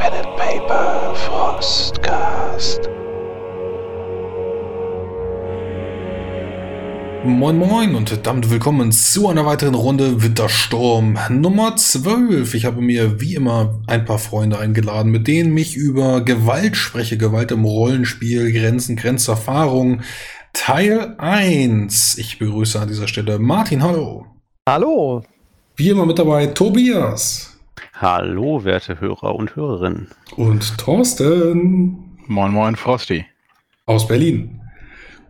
Pen and Paper Frostcast. Moin Moin und damit willkommen zu einer weiteren Runde Wintersturm Nummer 12. Ich habe mir wie immer ein paar Freunde eingeladen, mit denen mich über Gewalt spreche. Gewalt im Rollenspiel, Grenzen, Grenzerfahrung. Teil 1. Ich begrüße an dieser Stelle Martin, hallo. Hallo. Wie immer mit dabei Tobias. Hallo, werte Hörer und Hörerinnen. Und Thorsten. Moin Moin Frosty. Aus Berlin.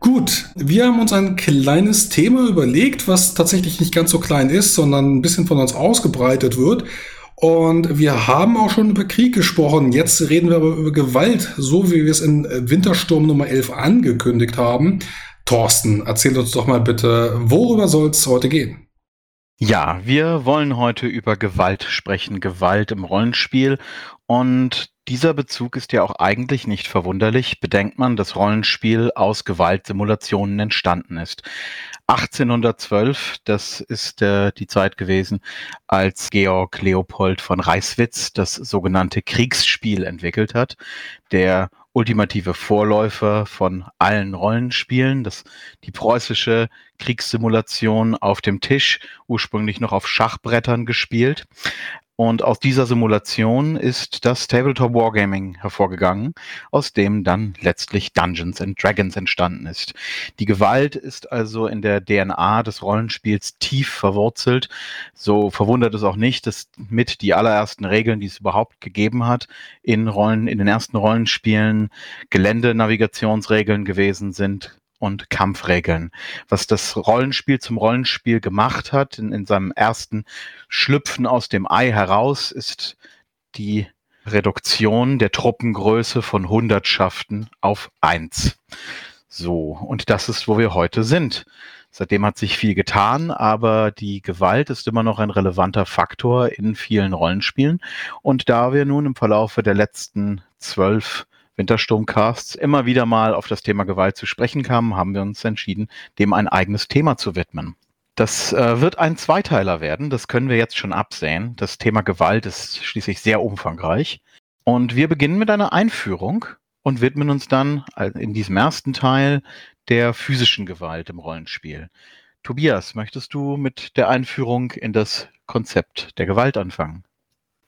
Gut, wir haben uns ein kleines Thema überlegt, was tatsächlich nicht ganz so klein ist, sondern ein bisschen von uns ausgebreitet wird. Und wir haben auch schon über Krieg gesprochen. Jetzt reden wir aber über Gewalt, so wie wir es in Wintersturm Nummer 11 angekündigt haben. Thorsten, erzähl uns doch mal bitte, worüber soll es heute gehen? Ja, wir wollen heute über Gewalt sprechen, Gewalt im Rollenspiel. Und dieser Bezug ist ja auch eigentlich nicht verwunderlich, bedenkt man, dass Rollenspiel aus Gewaltsimulationen entstanden ist. 1812, das ist äh, die Zeit gewesen, als Georg Leopold von Reiswitz das sogenannte Kriegsspiel entwickelt hat. Der ultimative Vorläufer von allen Rollenspielen, das die preußische Kriegssimulation auf dem Tisch, ursprünglich noch auf Schachbrettern gespielt. Und aus dieser Simulation ist das Tabletop Wargaming hervorgegangen, aus dem dann letztlich Dungeons and Dragons entstanden ist. Die Gewalt ist also in der DNA des Rollenspiels tief verwurzelt. So verwundert es auch nicht, dass mit die allerersten Regeln, die es überhaupt gegeben hat, in Rollen, in den ersten Rollenspielen Geländenavigationsregeln gewesen sind, und Kampfregeln. Was das Rollenspiel zum Rollenspiel gemacht hat, in, in seinem ersten Schlüpfen aus dem Ei heraus, ist die Reduktion der Truppengröße von Hundertschaften auf eins. So, und das ist, wo wir heute sind. Seitdem hat sich viel getan, aber die Gewalt ist immer noch ein relevanter Faktor in vielen Rollenspielen. Und da wir nun im Verlaufe der letzten zwölf Wintersturmcasts immer wieder mal auf das Thema Gewalt zu sprechen kamen, haben wir uns entschieden, dem ein eigenes Thema zu widmen. Das äh, wird ein Zweiteiler werden, das können wir jetzt schon absehen. Das Thema Gewalt ist schließlich sehr umfangreich. Und wir beginnen mit einer Einführung und widmen uns dann in diesem ersten Teil der physischen Gewalt im Rollenspiel. Tobias, möchtest du mit der Einführung in das Konzept der Gewalt anfangen?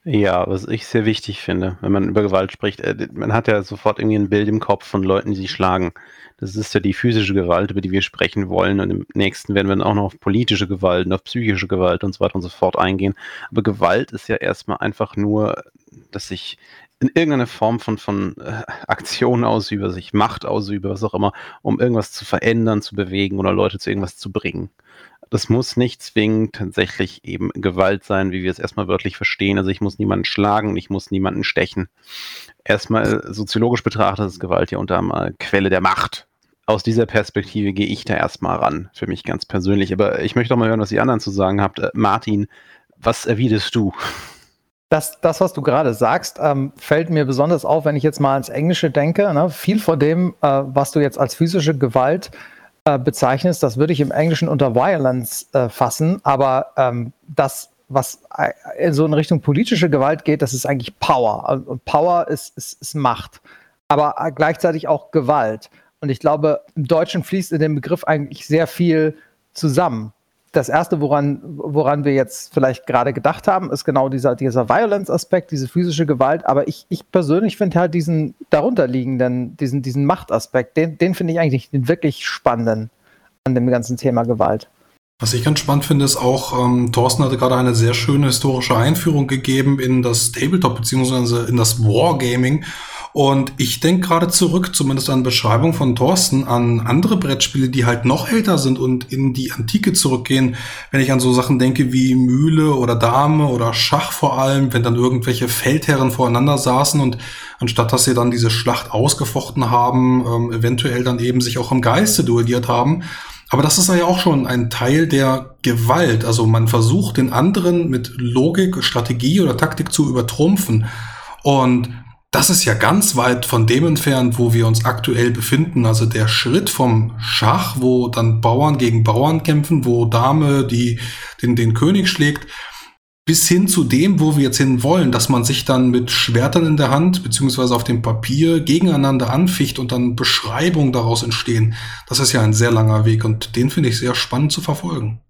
Ja, was ich sehr wichtig finde, wenn man über Gewalt spricht, äh, man hat ja sofort irgendwie ein Bild im Kopf von Leuten, die sich schlagen. Das ist ja die physische Gewalt, über die wir sprechen wollen. Und im nächsten werden wir dann auch noch auf politische Gewalt und auf psychische Gewalt und so weiter und so fort eingehen. Aber Gewalt ist ja erstmal einfach nur, dass ich in irgendeiner Form von, von äh, Aktion ausübe, dass ich Macht ausübe, was auch immer, um irgendwas zu verändern, zu bewegen oder Leute zu irgendwas zu bringen das muss nicht zwingend tatsächlich eben Gewalt sein, wie wir es erstmal wörtlich verstehen. Also ich muss niemanden schlagen, ich muss niemanden stechen. Erstmal soziologisch betrachtet ist Gewalt ja unter anderem Quelle der Macht. Aus dieser Perspektive gehe ich da erstmal ran, für mich ganz persönlich. Aber ich möchte auch mal hören, was die anderen zu sagen habt. Äh, Martin, was erwiderst du? Das, das, was du gerade sagst, ähm, fällt mir besonders auf, wenn ich jetzt mal ans Englische denke. Ne? Viel von dem, äh, was du jetzt als physische Gewalt äh, bezeichnest, das würde ich im Englischen unter Violence äh, fassen, aber ähm, das, was äh, so in Richtung politische Gewalt geht, das ist eigentlich Power. Und Power ist, ist, ist Macht, aber äh, gleichzeitig auch Gewalt. Und ich glaube, im Deutschen fließt in dem Begriff eigentlich sehr viel zusammen das erste, woran, woran wir jetzt vielleicht gerade gedacht haben, ist genau dieser, dieser Violence-Aspekt, diese physische Gewalt. Aber ich, ich persönlich finde halt diesen darunterliegenden, diesen, diesen Machtaspekt, den, den finde ich eigentlich den wirklich spannenden an dem ganzen Thema Gewalt. Was ich ganz spannend finde, ist auch, ähm, Thorsten hatte gerade eine sehr schöne historische Einführung gegeben in das Tabletop beziehungsweise in das Wargaming. Und ich denke gerade zurück, zumindest an Beschreibung von Thorsten, an andere Brettspiele, die halt noch älter sind und in die Antike zurückgehen. Wenn ich an so Sachen denke wie Mühle oder Dame oder Schach vor allem, wenn dann irgendwelche Feldherren voreinander saßen und anstatt dass sie dann diese Schlacht ausgefochten haben, ähm, eventuell dann eben sich auch im Geiste duelliert haben. Aber das ist ja auch schon ein Teil der Gewalt. Also man versucht den anderen mit Logik, Strategie oder Taktik zu übertrumpfen. Und das ist ja ganz weit von dem entfernt, wo wir uns aktuell befinden. Also der Schritt vom Schach, wo dann Bauern gegen Bauern kämpfen, wo Dame die den, den König schlägt, bis hin zu dem, wo wir jetzt hin wollen, dass man sich dann mit Schwertern in der Hand beziehungsweise auf dem Papier gegeneinander anficht und dann Beschreibungen daraus entstehen. Das ist ja ein sehr langer Weg und den finde ich sehr spannend zu verfolgen.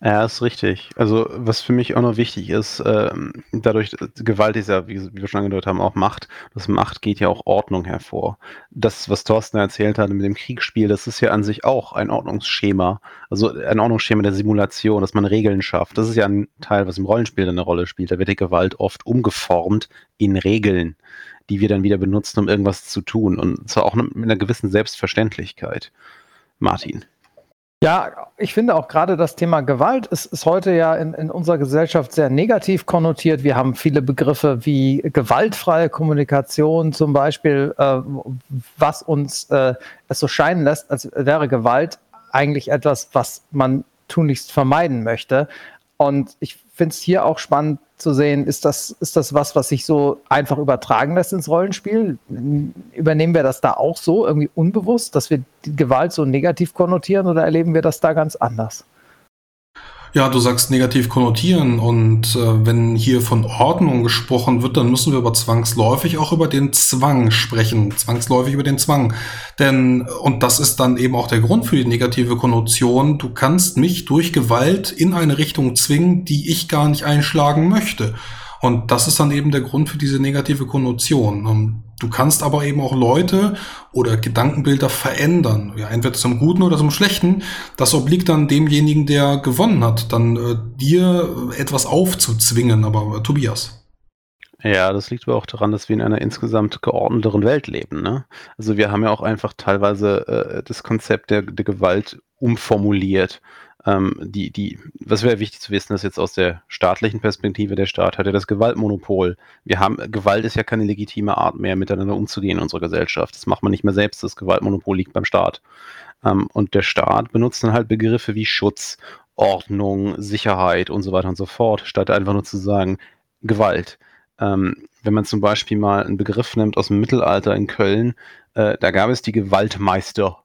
Ja, ist richtig. Also, was für mich auch noch wichtig ist, ähm, dadurch, Gewalt ist ja, wie, wie wir schon angedeutet haben, auch Macht. Das Macht geht ja auch Ordnung hervor. Das, was Thorsten erzählt hat mit dem Kriegsspiel, das ist ja an sich auch ein Ordnungsschema. Also ein Ordnungsschema der Simulation, dass man Regeln schafft. Das ist ja ein Teil, was im Rollenspiel eine Rolle spielt. Da wird die Gewalt oft umgeformt in Regeln, die wir dann wieder benutzen, um irgendwas zu tun. Und zwar auch mit einer gewissen Selbstverständlichkeit. Martin. Ja, ich finde auch gerade das Thema Gewalt ist, ist heute ja in, in unserer Gesellschaft sehr negativ konnotiert. Wir haben viele Begriffe wie gewaltfreie Kommunikation zum Beispiel, äh, was uns äh, es so scheinen lässt, als wäre Gewalt eigentlich etwas, was man tunlichst vermeiden möchte. Und ich finde es hier auch spannend zu sehen, ist das, ist das was, was sich so einfach übertragen lässt ins Rollenspiel? Übernehmen wir das da auch so, irgendwie unbewusst, dass wir die Gewalt so negativ konnotieren oder erleben wir das da ganz anders? Ja, du sagst negativ konnotieren und äh, wenn hier von Ordnung gesprochen wird, dann müssen wir aber zwangsläufig auch über den Zwang sprechen, zwangsläufig über den Zwang. Denn, und das ist dann eben auch der Grund für die negative Konnotation, du kannst mich durch Gewalt in eine Richtung zwingen, die ich gar nicht einschlagen möchte. Und das ist dann eben der Grund für diese negative Konnotation. Du kannst aber eben auch Leute oder Gedankenbilder verändern. Ja, entweder zum Guten oder zum Schlechten. Das obliegt dann demjenigen, der gewonnen hat, dann äh, dir etwas aufzuzwingen. Aber äh, Tobias. Ja, das liegt aber auch daran, dass wir in einer insgesamt geordneteren Welt leben. Ne? Also wir haben ja auch einfach teilweise äh, das Konzept der, der Gewalt umformuliert. Ähm, die, die, was wäre wichtig zu wissen, ist jetzt aus der staatlichen Perspektive, der Staat hat ja das Gewaltmonopol. Wir haben, Gewalt ist ja keine legitime Art mehr, miteinander umzugehen in unserer Gesellschaft. Das macht man nicht mehr selbst, das Gewaltmonopol liegt beim Staat. Ähm, und der Staat benutzt dann halt Begriffe wie Schutz, Ordnung, Sicherheit und so weiter und so fort, statt einfach nur zu sagen, Gewalt. Ähm, wenn man zum Beispiel mal einen Begriff nimmt aus dem Mittelalter in Köln, äh, da gab es die Gewaltmeister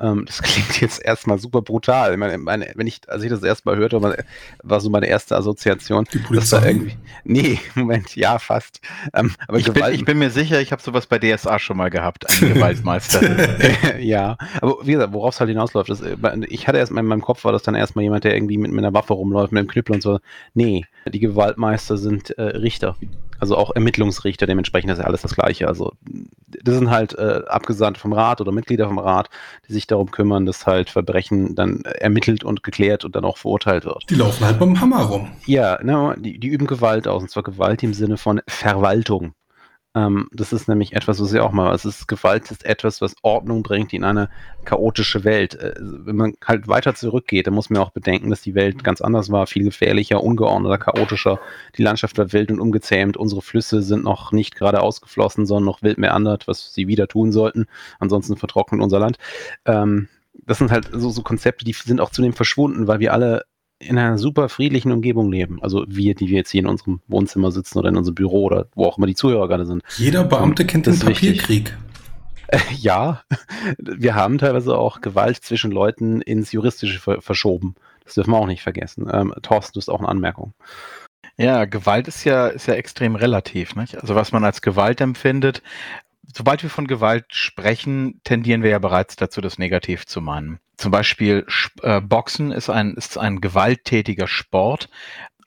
ähm, das klingt jetzt erstmal super brutal. Ich meine, meine, wenn ich, als ich das erstmal hörte, war, war so meine erste Assoziation. Die Polizei? Irgendwie, nee, Moment, ja, fast. Ähm, aber ich bin, ich bin, mir sicher, ich habe sowas bei DSA schon mal gehabt, einen Gewaltmeister. ja, aber wie gesagt, worauf es halt hinausläuft, ist, ich hatte erst mal in meinem Kopf war das dann erstmal jemand, der irgendwie mit, mit einer Waffe rumläuft, mit einem Knüppel und so. Nee, die Gewaltmeister sind äh, Richter. Also auch Ermittlungsrichter, dementsprechend ist ja alles das Gleiche. Also das sind halt äh, Abgesandte vom Rat oder Mitglieder vom Rat, die sich darum kümmern, dass halt Verbrechen dann ermittelt und geklärt und dann auch verurteilt wird. Die laufen halt beim Hammer rum. Ja, ne, die, die üben Gewalt aus, und zwar Gewalt im Sinne von Verwaltung. Ähm, das ist nämlich etwas, was ja auch mal, es ist Gewalt ist etwas, was Ordnung bringt in eine chaotische Welt. Äh, wenn man halt weiter zurückgeht, dann muss man auch bedenken, dass die Welt ganz anders war, viel gefährlicher, ungeordneter, chaotischer. Die Landschaft war wild und umgezähmt. Unsere Flüsse sind noch nicht gerade ausgeflossen, sondern noch wild meandert, was sie wieder tun sollten. Ansonsten vertrocknet unser Land. Ähm, das sind halt so, so Konzepte, die sind auch zunehmend verschwunden, weil wir alle in einer super friedlichen Umgebung leben. Also wir, die wir jetzt hier in unserem Wohnzimmer sitzen oder in unserem Büro oder wo auch immer die Zuhörer gerade sind. Jeder Beamte kennt den Papierkrieg. Äh, ja, wir haben teilweise auch Gewalt zwischen Leuten ins Juristische ver verschoben. Das dürfen wir auch nicht vergessen. Ähm, Thorsten, du hast auch eine Anmerkung. Ja, Gewalt ist ja, ist ja extrem relativ. Nicht? Also was man als Gewalt empfindet, sobald wir von Gewalt sprechen, tendieren wir ja bereits dazu, das negativ zu meinen. Zum Beispiel äh, Boxen ist ein, ist ein gewalttätiger Sport,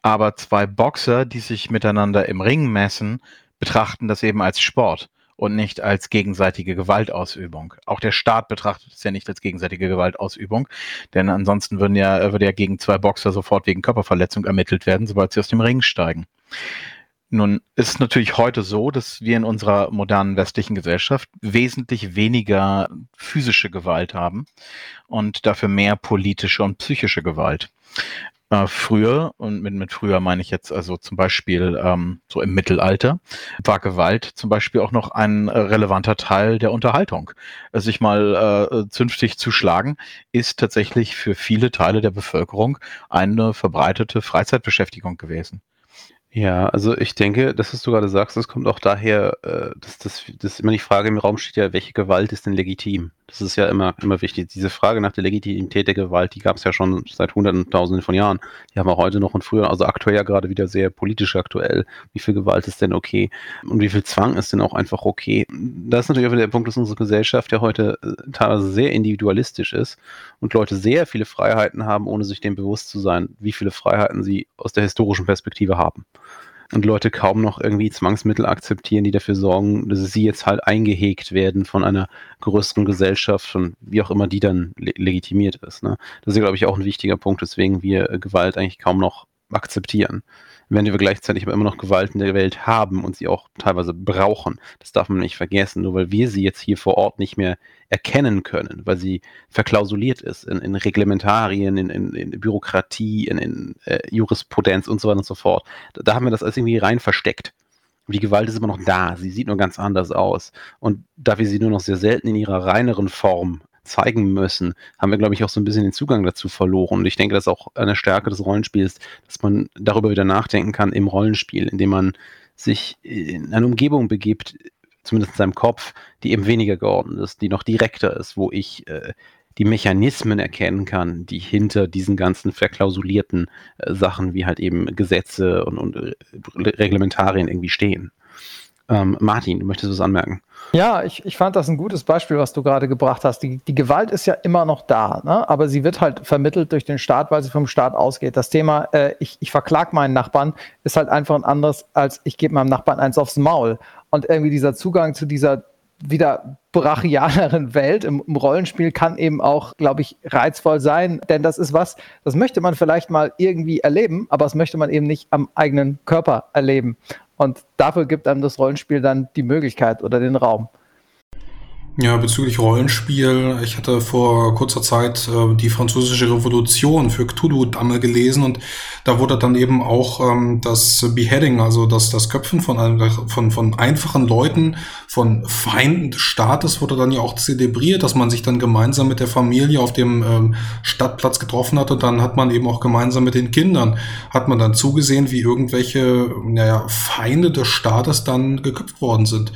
aber zwei Boxer, die sich miteinander im Ring messen, betrachten das eben als Sport und nicht als gegenseitige Gewaltausübung. Auch der Staat betrachtet es ja nicht als gegenseitige Gewaltausübung, denn ansonsten würden ja, würde ja gegen zwei Boxer sofort wegen Körperverletzung ermittelt werden, sobald sie aus dem Ring steigen. Nun ist natürlich heute so, dass wir in unserer modernen westlichen Gesellschaft wesentlich weniger physische Gewalt haben und dafür mehr politische und psychische Gewalt. Äh, früher, und mit, mit früher meine ich jetzt also zum Beispiel ähm, so im Mittelalter, war Gewalt zum Beispiel auch noch ein relevanter Teil der Unterhaltung. Sich mal äh, zünftig zu schlagen, ist tatsächlich für viele Teile der Bevölkerung eine verbreitete Freizeitbeschäftigung gewesen. Ja, also ich denke, das, was du gerade sagst, das kommt auch daher, äh, dass das, das immer die Frage im Raum steht ja, welche Gewalt ist denn legitim? Das ist ja immer, immer wichtig. Diese Frage nach der Legitimität der Gewalt, die gab es ja schon seit Hunderten, Tausenden von Jahren. Die haben wir heute noch und früher, also aktuell ja gerade wieder sehr politisch aktuell. Wie viel Gewalt ist denn okay? Und wie viel Zwang ist denn auch einfach okay? Das ist natürlich auch wieder der Punkt, dass unsere Gesellschaft ja heute äh, teilweise sehr individualistisch ist und Leute sehr viele Freiheiten haben, ohne sich dem bewusst zu sein, wie viele Freiheiten sie aus der historischen Perspektive haben und Leute kaum noch irgendwie Zwangsmittel akzeptieren, die dafür sorgen, dass sie jetzt halt eingehegt werden von einer größeren Gesellschaft und wie auch immer die dann le legitimiert ist. Ne? Das ist, glaube ich, auch ein wichtiger Punkt, weswegen wir Gewalt eigentlich kaum noch akzeptieren wenn wir gleichzeitig aber immer noch Gewalt in der Welt haben und sie auch teilweise brauchen. Das darf man nicht vergessen, nur weil wir sie jetzt hier vor Ort nicht mehr erkennen können, weil sie verklausuliert ist in, in Reglementarien, in, in, in, Bürokratie, in, äh, Jurisprudenz und so weiter und so fort. Da, da haben wir das alles irgendwie rein versteckt. Die Gewalt ist immer noch da, sie sieht nur ganz anders aus. Und da wir sie nur noch sehr selten in ihrer reineren Form zeigen müssen, haben wir, glaube ich, auch so ein bisschen den Zugang dazu verloren. Und ich denke, das ist auch eine Stärke des Rollenspiels, dass man darüber wieder nachdenken kann im Rollenspiel, indem man sich in eine Umgebung begibt, zumindest in seinem Kopf, die eben weniger geordnet ist, die noch direkter ist, wo ich äh, die Mechanismen erkennen kann, die hinter diesen ganzen verklausulierten äh, Sachen wie halt eben Gesetze und, und äh, Reglementarien irgendwie stehen. Ähm, Martin, du möchtest was anmerken? Ja, ich, ich fand das ein gutes Beispiel, was du gerade gebracht hast. Die, die Gewalt ist ja immer noch da, ne? aber sie wird halt vermittelt durch den Staat, weil sie vom Staat ausgeht. Das Thema, äh, ich, ich verklag meinen Nachbarn, ist halt einfach ein anderes, als ich gebe meinem Nachbarn eins aufs Maul. Und irgendwie dieser Zugang zu dieser wieder brachialeren Welt im, im, Rollenspiel kann eben auch, glaube ich, reizvoll sein, denn das ist was, das möchte man vielleicht mal irgendwie erleben, aber das möchte man eben nicht am eigenen Körper erleben. Und dafür gibt einem das Rollenspiel dann die Möglichkeit oder den Raum. Ja, bezüglich Rollenspiel, ich hatte vor kurzer Zeit äh, die französische Revolution für Cthulhu einmal gelesen und da wurde dann eben auch ähm, das Beheading, also das, das Köpfen von, einem, von, von einfachen Leuten, von Feinden des Staates wurde dann ja auch zelebriert, dass man sich dann gemeinsam mit der Familie auf dem ähm, Stadtplatz getroffen hat und dann hat man eben auch gemeinsam mit den Kindern, hat man dann zugesehen, wie irgendwelche naja, Feinde des Staates dann geköpft worden sind.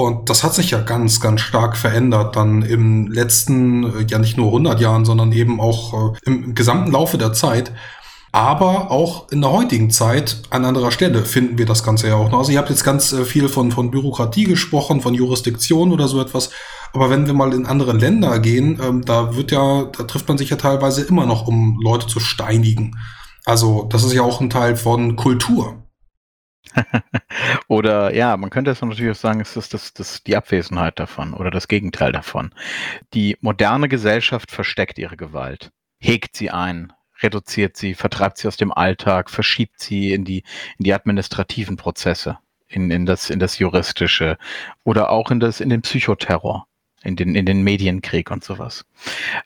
Und das hat sich ja ganz, ganz stark verändert dann im letzten, äh, ja nicht nur 100 Jahren, sondern eben auch äh, im gesamten Laufe der Zeit. Aber auch in der heutigen Zeit an anderer Stelle finden wir das Ganze ja auch noch. Also ihr habt jetzt ganz äh, viel von, von Bürokratie gesprochen, von Jurisdiktion oder so etwas. Aber wenn wir mal in andere Länder gehen, ähm, da wird ja, da trifft man sich ja teilweise immer noch, um Leute zu steinigen. Also das ist ja auch ein Teil von Kultur. oder ja, man könnte es natürlich auch sagen, es ist das, das die Abwesenheit davon oder das Gegenteil davon. Die moderne Gesellschaft versteckt ihre Gewalt, hegt sie ein, reduziert sie, vertreibt sie aus dem Alltag, verschiebt sie in die, in die administrativen Prozesse, in, in, das, in das Juristische oder auch in, das, in den Psychoterror, in den, in den Medienkrieg und sowas.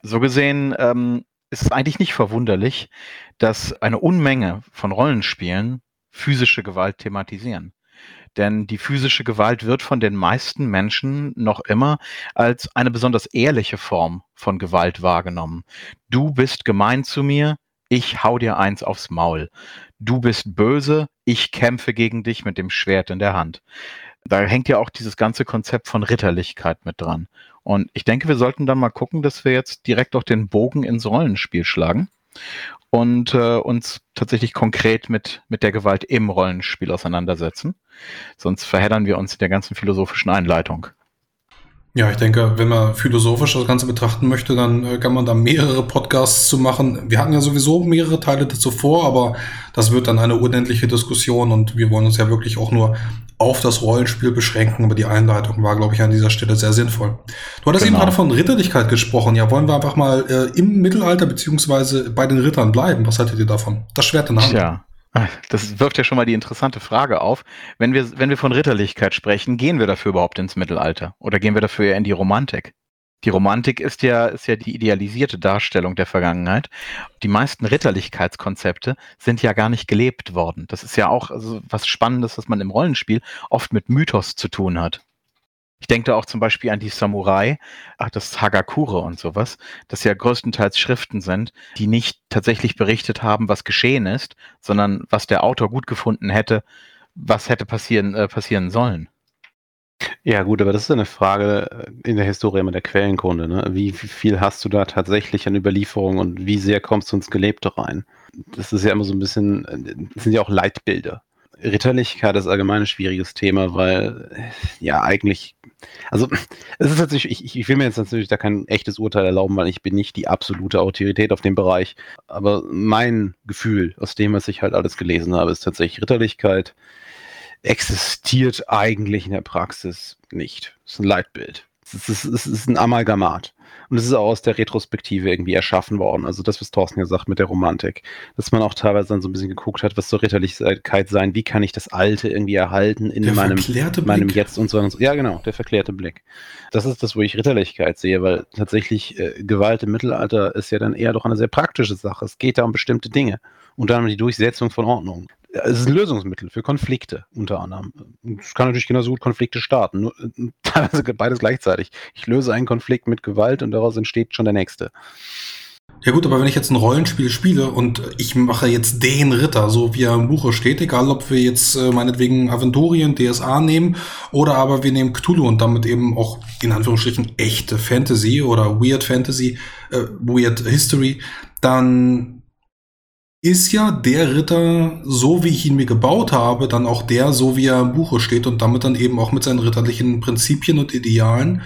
So gesehen ähm, ist es eigentlich nicht verwunderlich, dass eine Unmenge von Rollenspielen physische Gewalt thematisieren. Denn die physische Gewalt wird von den meisten Menschen noch immer als eine besonders ehrliche Form von Gewalt wahrgenommen. Du bist gemein zu mir, ich hau dir eins aufs Maul. Du bist böse, ich kämpfe gegen dich mit dem Schwert in der Hand. Da hängt ja auch dieses ganze Konzept von Ritterlichkeit mit dran. Und ich denke, wir sollten dann mal gucken, dass wir jetzt direkt auch den Bogen ins Rollenspiel schlagen und äh, uns tatsächlich konkret mit, mit der Gewalt im Rollenspiel auseinandersetzen. Sonst verheddern wir uns in der ganzen philosophischen Einleitung. Ja, ich denke, wenn man philosophisch das Ganze betrachten möchte, dann äh, kann man da mehrere Podcasts zu machen. Wir hatten ja sowieso mehrere Teile dazu vor, aber das wird dann eine unendliche Diskussion und wir wollen uns ja wirklich auch nur auf das Rollenspiel beschränken, aber die Einleitung war, glaube ich, an dieser Stelle sehr sinnvoll. Du hattest genau. eben gerade von Ritterlichkeit gesprochen. Ja, wollen wir einfach mal äh, im Mittelalter beziehungsweise bei den Rittern bleiben? Was haltet ihr davon? Das Schwert in der Hand. Ja. Das wirft ja schon mal die interessante Frage auf. Wenn wir, wenn wir von Ritterlichkeit sprechen, gehen wir dafür überhaupt ins Mittelalter? Oder gehen wir dafür eher in die Romantik? Die Romantik ist ja, ist ja die idealisierte Darstellung der Vergangenheit. Die meisten Ritterlichkeitskonzepte sind ja gar nicht gelebt worden. Das ist ja auch also was Spannendes, was man im Rollenspiel oft mit Mythos zu tun hat. Ich denke da auch zum Beispiel an die Samurai, das Hagakure und sowas, das ja größtenteils Schriften sind, die nicht tatsächlich berichtet haben, was geschehen ist, sondern was der Autor gut gefunden hätte, was hätte passieren, äh, passieren sollen. Ja, gut, aber das ist eine Frage äh, in der Historie immer der Quellenkunde. Ne? Wie viel hast du da tatsächlich an Überlieferung und wie sehr kommst du ins Gelebte rein? Das ist ja immer so ein bisschen, äh, das sind ja auch Leitbilder. Ritterlichkeit ist allgemein ein schwieriges Thema, weil ja eigentlich, also es ist natürlich, ich, ich will mir jetzt natürlich da kein echtes Urteil erlauben, weil ich bin nicht die absolute Autorität auf dem Bereich. Aber mein Gefühl aus dem, was ich halt alles gelesen habe, ist tatsächlich Ritterlichkeit existiert eigentlich in der Praxis nicht. Es ist ein Leitbild. Es ist, es ist ein Amalgamat. Und es ist auch aus der Retrospektive irgendwie erschaffen worden. Also das, was Thorsten ja sagt mit der Romantik. Dass man auch teilweise dann so ein bisschen geguckt hat, was soll Ritterlichkeit sein, wie kann ich das Alte irgendwie erhalten in der meinem, meinem Jetzt und so, und so. Ja, genau, der verklärte Blick. Das ist das, wo ich Ritterlichkeit sehe, weil tatsächlich äh, Gewalt im Mittelalter ist ja dann eher doch eine sehr praktische Sache. Es geht da um bestimmte Dinge. Und dann um die Durchsetzung von Ordnung es ist ein Lösungsmittel für Konflikte unter anderem. Es kann natürlich genauso gut Konflikte starten, nur teilweise beides gleichzeitig. Ich löse einen Konflikt mit Gewalt und daraus entsteht schon der nächste. Ja gut, aber wenn ich jetzt ein Rollenspiel spiele und ich mache jetzt den Ritter, so wie er im Buche steht, egal ob wir jetzt äh, meinetwegen Aventurien, DSA nehmen oder aber wir nehmen Cthulhu und damit eben auch in Anführungsstrichen echte Fantasy oder Weird Fantasy, äh, Weird History, dann ist ja der Ritter, so wie ich ihn mir gebaut habe, dann auch der, so wie er im Buche steht und damit dann eben auch mit seinen ritterlichen Prinzipien und Idealen.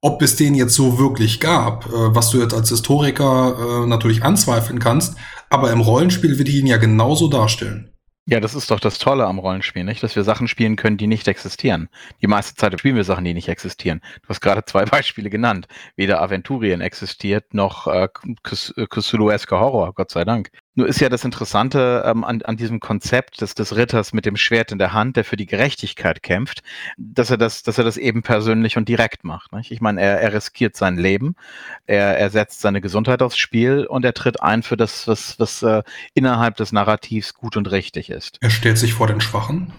Ob es den jetzt so wirklich gab, äh, was du jetzt als Historiker äh, natürlich anzweifeln kannst, aber im Rollenspiel wird ich ihn ja genauso darstellen. Ja, das ist doch das Tolle am Rollenspiel, nicht? Dass wir Sachen spielen können, die nicht existieren. Die meiste Zeit spielen wir Sachen, die nicht existieren. Du hast gerade zwei Beispiele genannt. Weder Aventurien existiert, noch äh, Cthulhuesker Horror, Gott sei Dank. Nur ist ja das Interessante ähm, an, an diesem Konzept des, des Ritters mit dem Schwert in der Hand, der für die Gerechtigkeit kämpft, dass er das, dass er das eben persönlich und direkt macht. Nicht? Ich meine, er, er riskiert sein Leben, er, er setzt seine Gesundheit aufs Spiel und er tritt ein für das, was, was äh, innerhalb des Narrativs gut und richtig ist. Er stellt sich vor den Schwachen.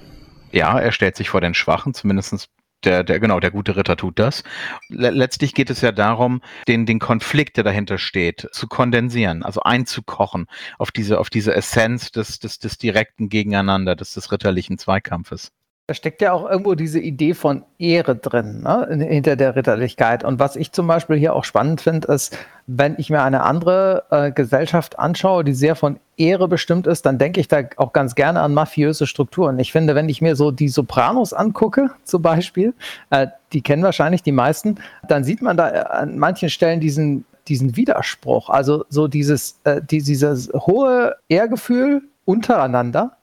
Ja, er stellt sich vor den Schwachen, zumindest der, der, genau, der gute Ritter tut das. Letztlich geht es ja darum, den, den Konflikt, der dahinter steht, zu kondensieren, also einzukochen auf diese, auf diese Essenz des, des, des direkten Gegeneinander, des, des ritterlichen Zweikampfes. Da steckt ja auch irgendwo diese Idee von Ehre drin, ne, hinter der Ritterlichkeit. Und was ich zum Beispiel hier auch spannend finde, ist, wenn ich mir eine andere äh, Gesellschaft anschaue, die sehr von Ehre bestimmt ist, dann denke ich da auch ganz gerne an mafiöse Strukturen. Ich finde, wenn ich mir so die Sopranos angucke, zum Beispiel, äh, die kennen wahrscheinlich die meisten, dann sieht man da äh, an manchen Stellen diesen, diesen Widerspruch. Also so dieses, äh, die, dieses hohe Ehrgefühl untereinander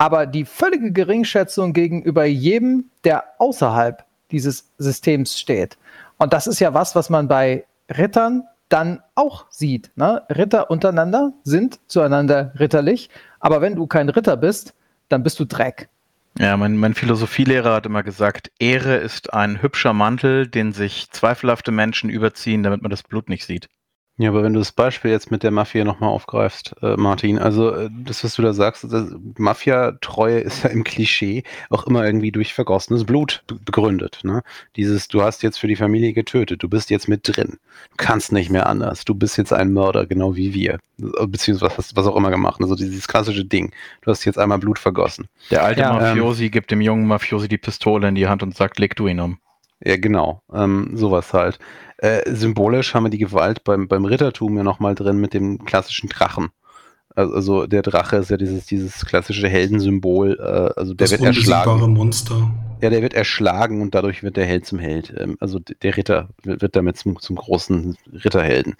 aber die völlige Geringschätzung gegenüber jedem, der außerhalb dieses Systems steht. Und das ist ja was, was man bei Rittern dann auch sieht. Ne? Ritter untereinander sind zueinander ritterlich, aber wenn du kein Ritter bist, dann bist du Dreck. Ja, mein, mein Philosophielehrer hat immer gesagt, Ehre ist ein hübscher Mantel, den sich zweifelhafte Menschen überziehen, damit man das Blut nicht sieht. Ja, aber wenn du das Beispiel jetzt mit der Mafia nochmal aufgreifst, äh, Martin, also äh, das, was du da sagst, Mafia-Treue ist ja im Klischee auch immer irgendwie durch vergossenes Blut begründet. Ne? Dieses, du hast jetzt für die Familie getötet, du bist jetzt mit drin, du kannst nicht mehr anders, du bist jetzt ein Mörder, genau wie wir, beziehungsweise was, was auch immer gemacht, also dieses klassische Ding, du hast jetzt einmal Blut vergossen. Der alte ja, Mafiosi ähm, gibt dem jungen Mafiosi die Pistole in die Hand und sagt, leg du ihn um. Ja, genau. Ähm, sowas halt. Äh, symbolisch haben wir die Gewalt beim, beim Rittertum ja nochmal drin mit dem klassischen Drachen. Also, also der Drache ist ja dieses, dieses klassische Heldensymbol. Äh, also der das wird erschlagen. Monster. Ja, der wird erschlagen und dadurch wird der Held zum Held. Ähm, also der Ritter wird damit zum, zum großen Ritterhelden.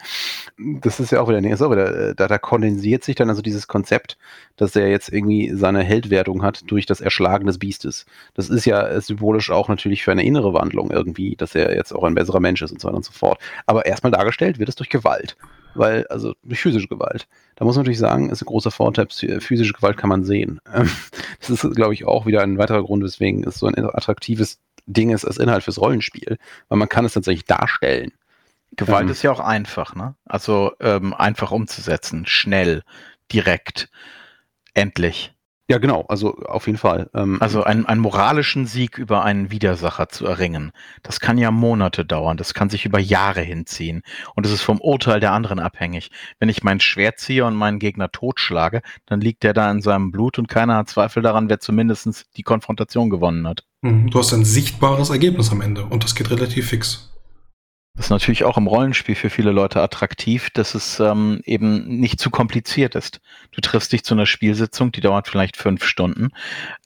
Das ist ja auch wieder, nee, ist auch wieder, äh, da, da kondensiert sich dann also dieses Konzept, dass er jetzt irgendwie seine Heldwertung hat durch das Erschlagen des Biestes. Das ist ja symbolisch auch natürlich für eine innere Wandlung irgendwie, dass er jetzt auch ein besserer Mensch ist und so weiter und so fort. Aber erstmal dargestellt wird es durch Gewalt weil, also durch physische Gewalt. Da muss man natürlich sagen, ist ein großer Vorteil, physische Gewalt kann man sehen. Ähm, das ist, glaube ich, auch wieder ein weiterer Grund, weswegen es so ein attraktives Ding ist als Inhalt fürs Rollenspiel, weil man kann es tatsächlich darstellen. Gewalt ähm, ist ja auch einfach, ne? Also ähm, einfach umzusetzen, schnell, direkt, endlich. Ja, genau, also auf jeden Fall. Ähm, also einen, einen moralischen Sieg über einen Widersacher zu erringen, das kann ja Monate dauern, das kann sich über Jahre hinziehen und es ist vom Urteil der anderen abhängig. Wenn ich mein Schwert ziehe und meinen Gegner totschlage, dann liegt der da in seinem Blut und keiner hat Zweifel daran, wer zumindest die Konfrontation gewonnen hat. Mhm. Du hast ein sichtbares Ergebnis am Ende und das geht relativ fix. Das ist natürlich auch im Rollenspiel für viele Leute attraktiv, dass es ähm, eben nicht zu kompliziert ist. Du triffst dich zu einer Spielsitzung, die dauert vielleicht fünf Stunden,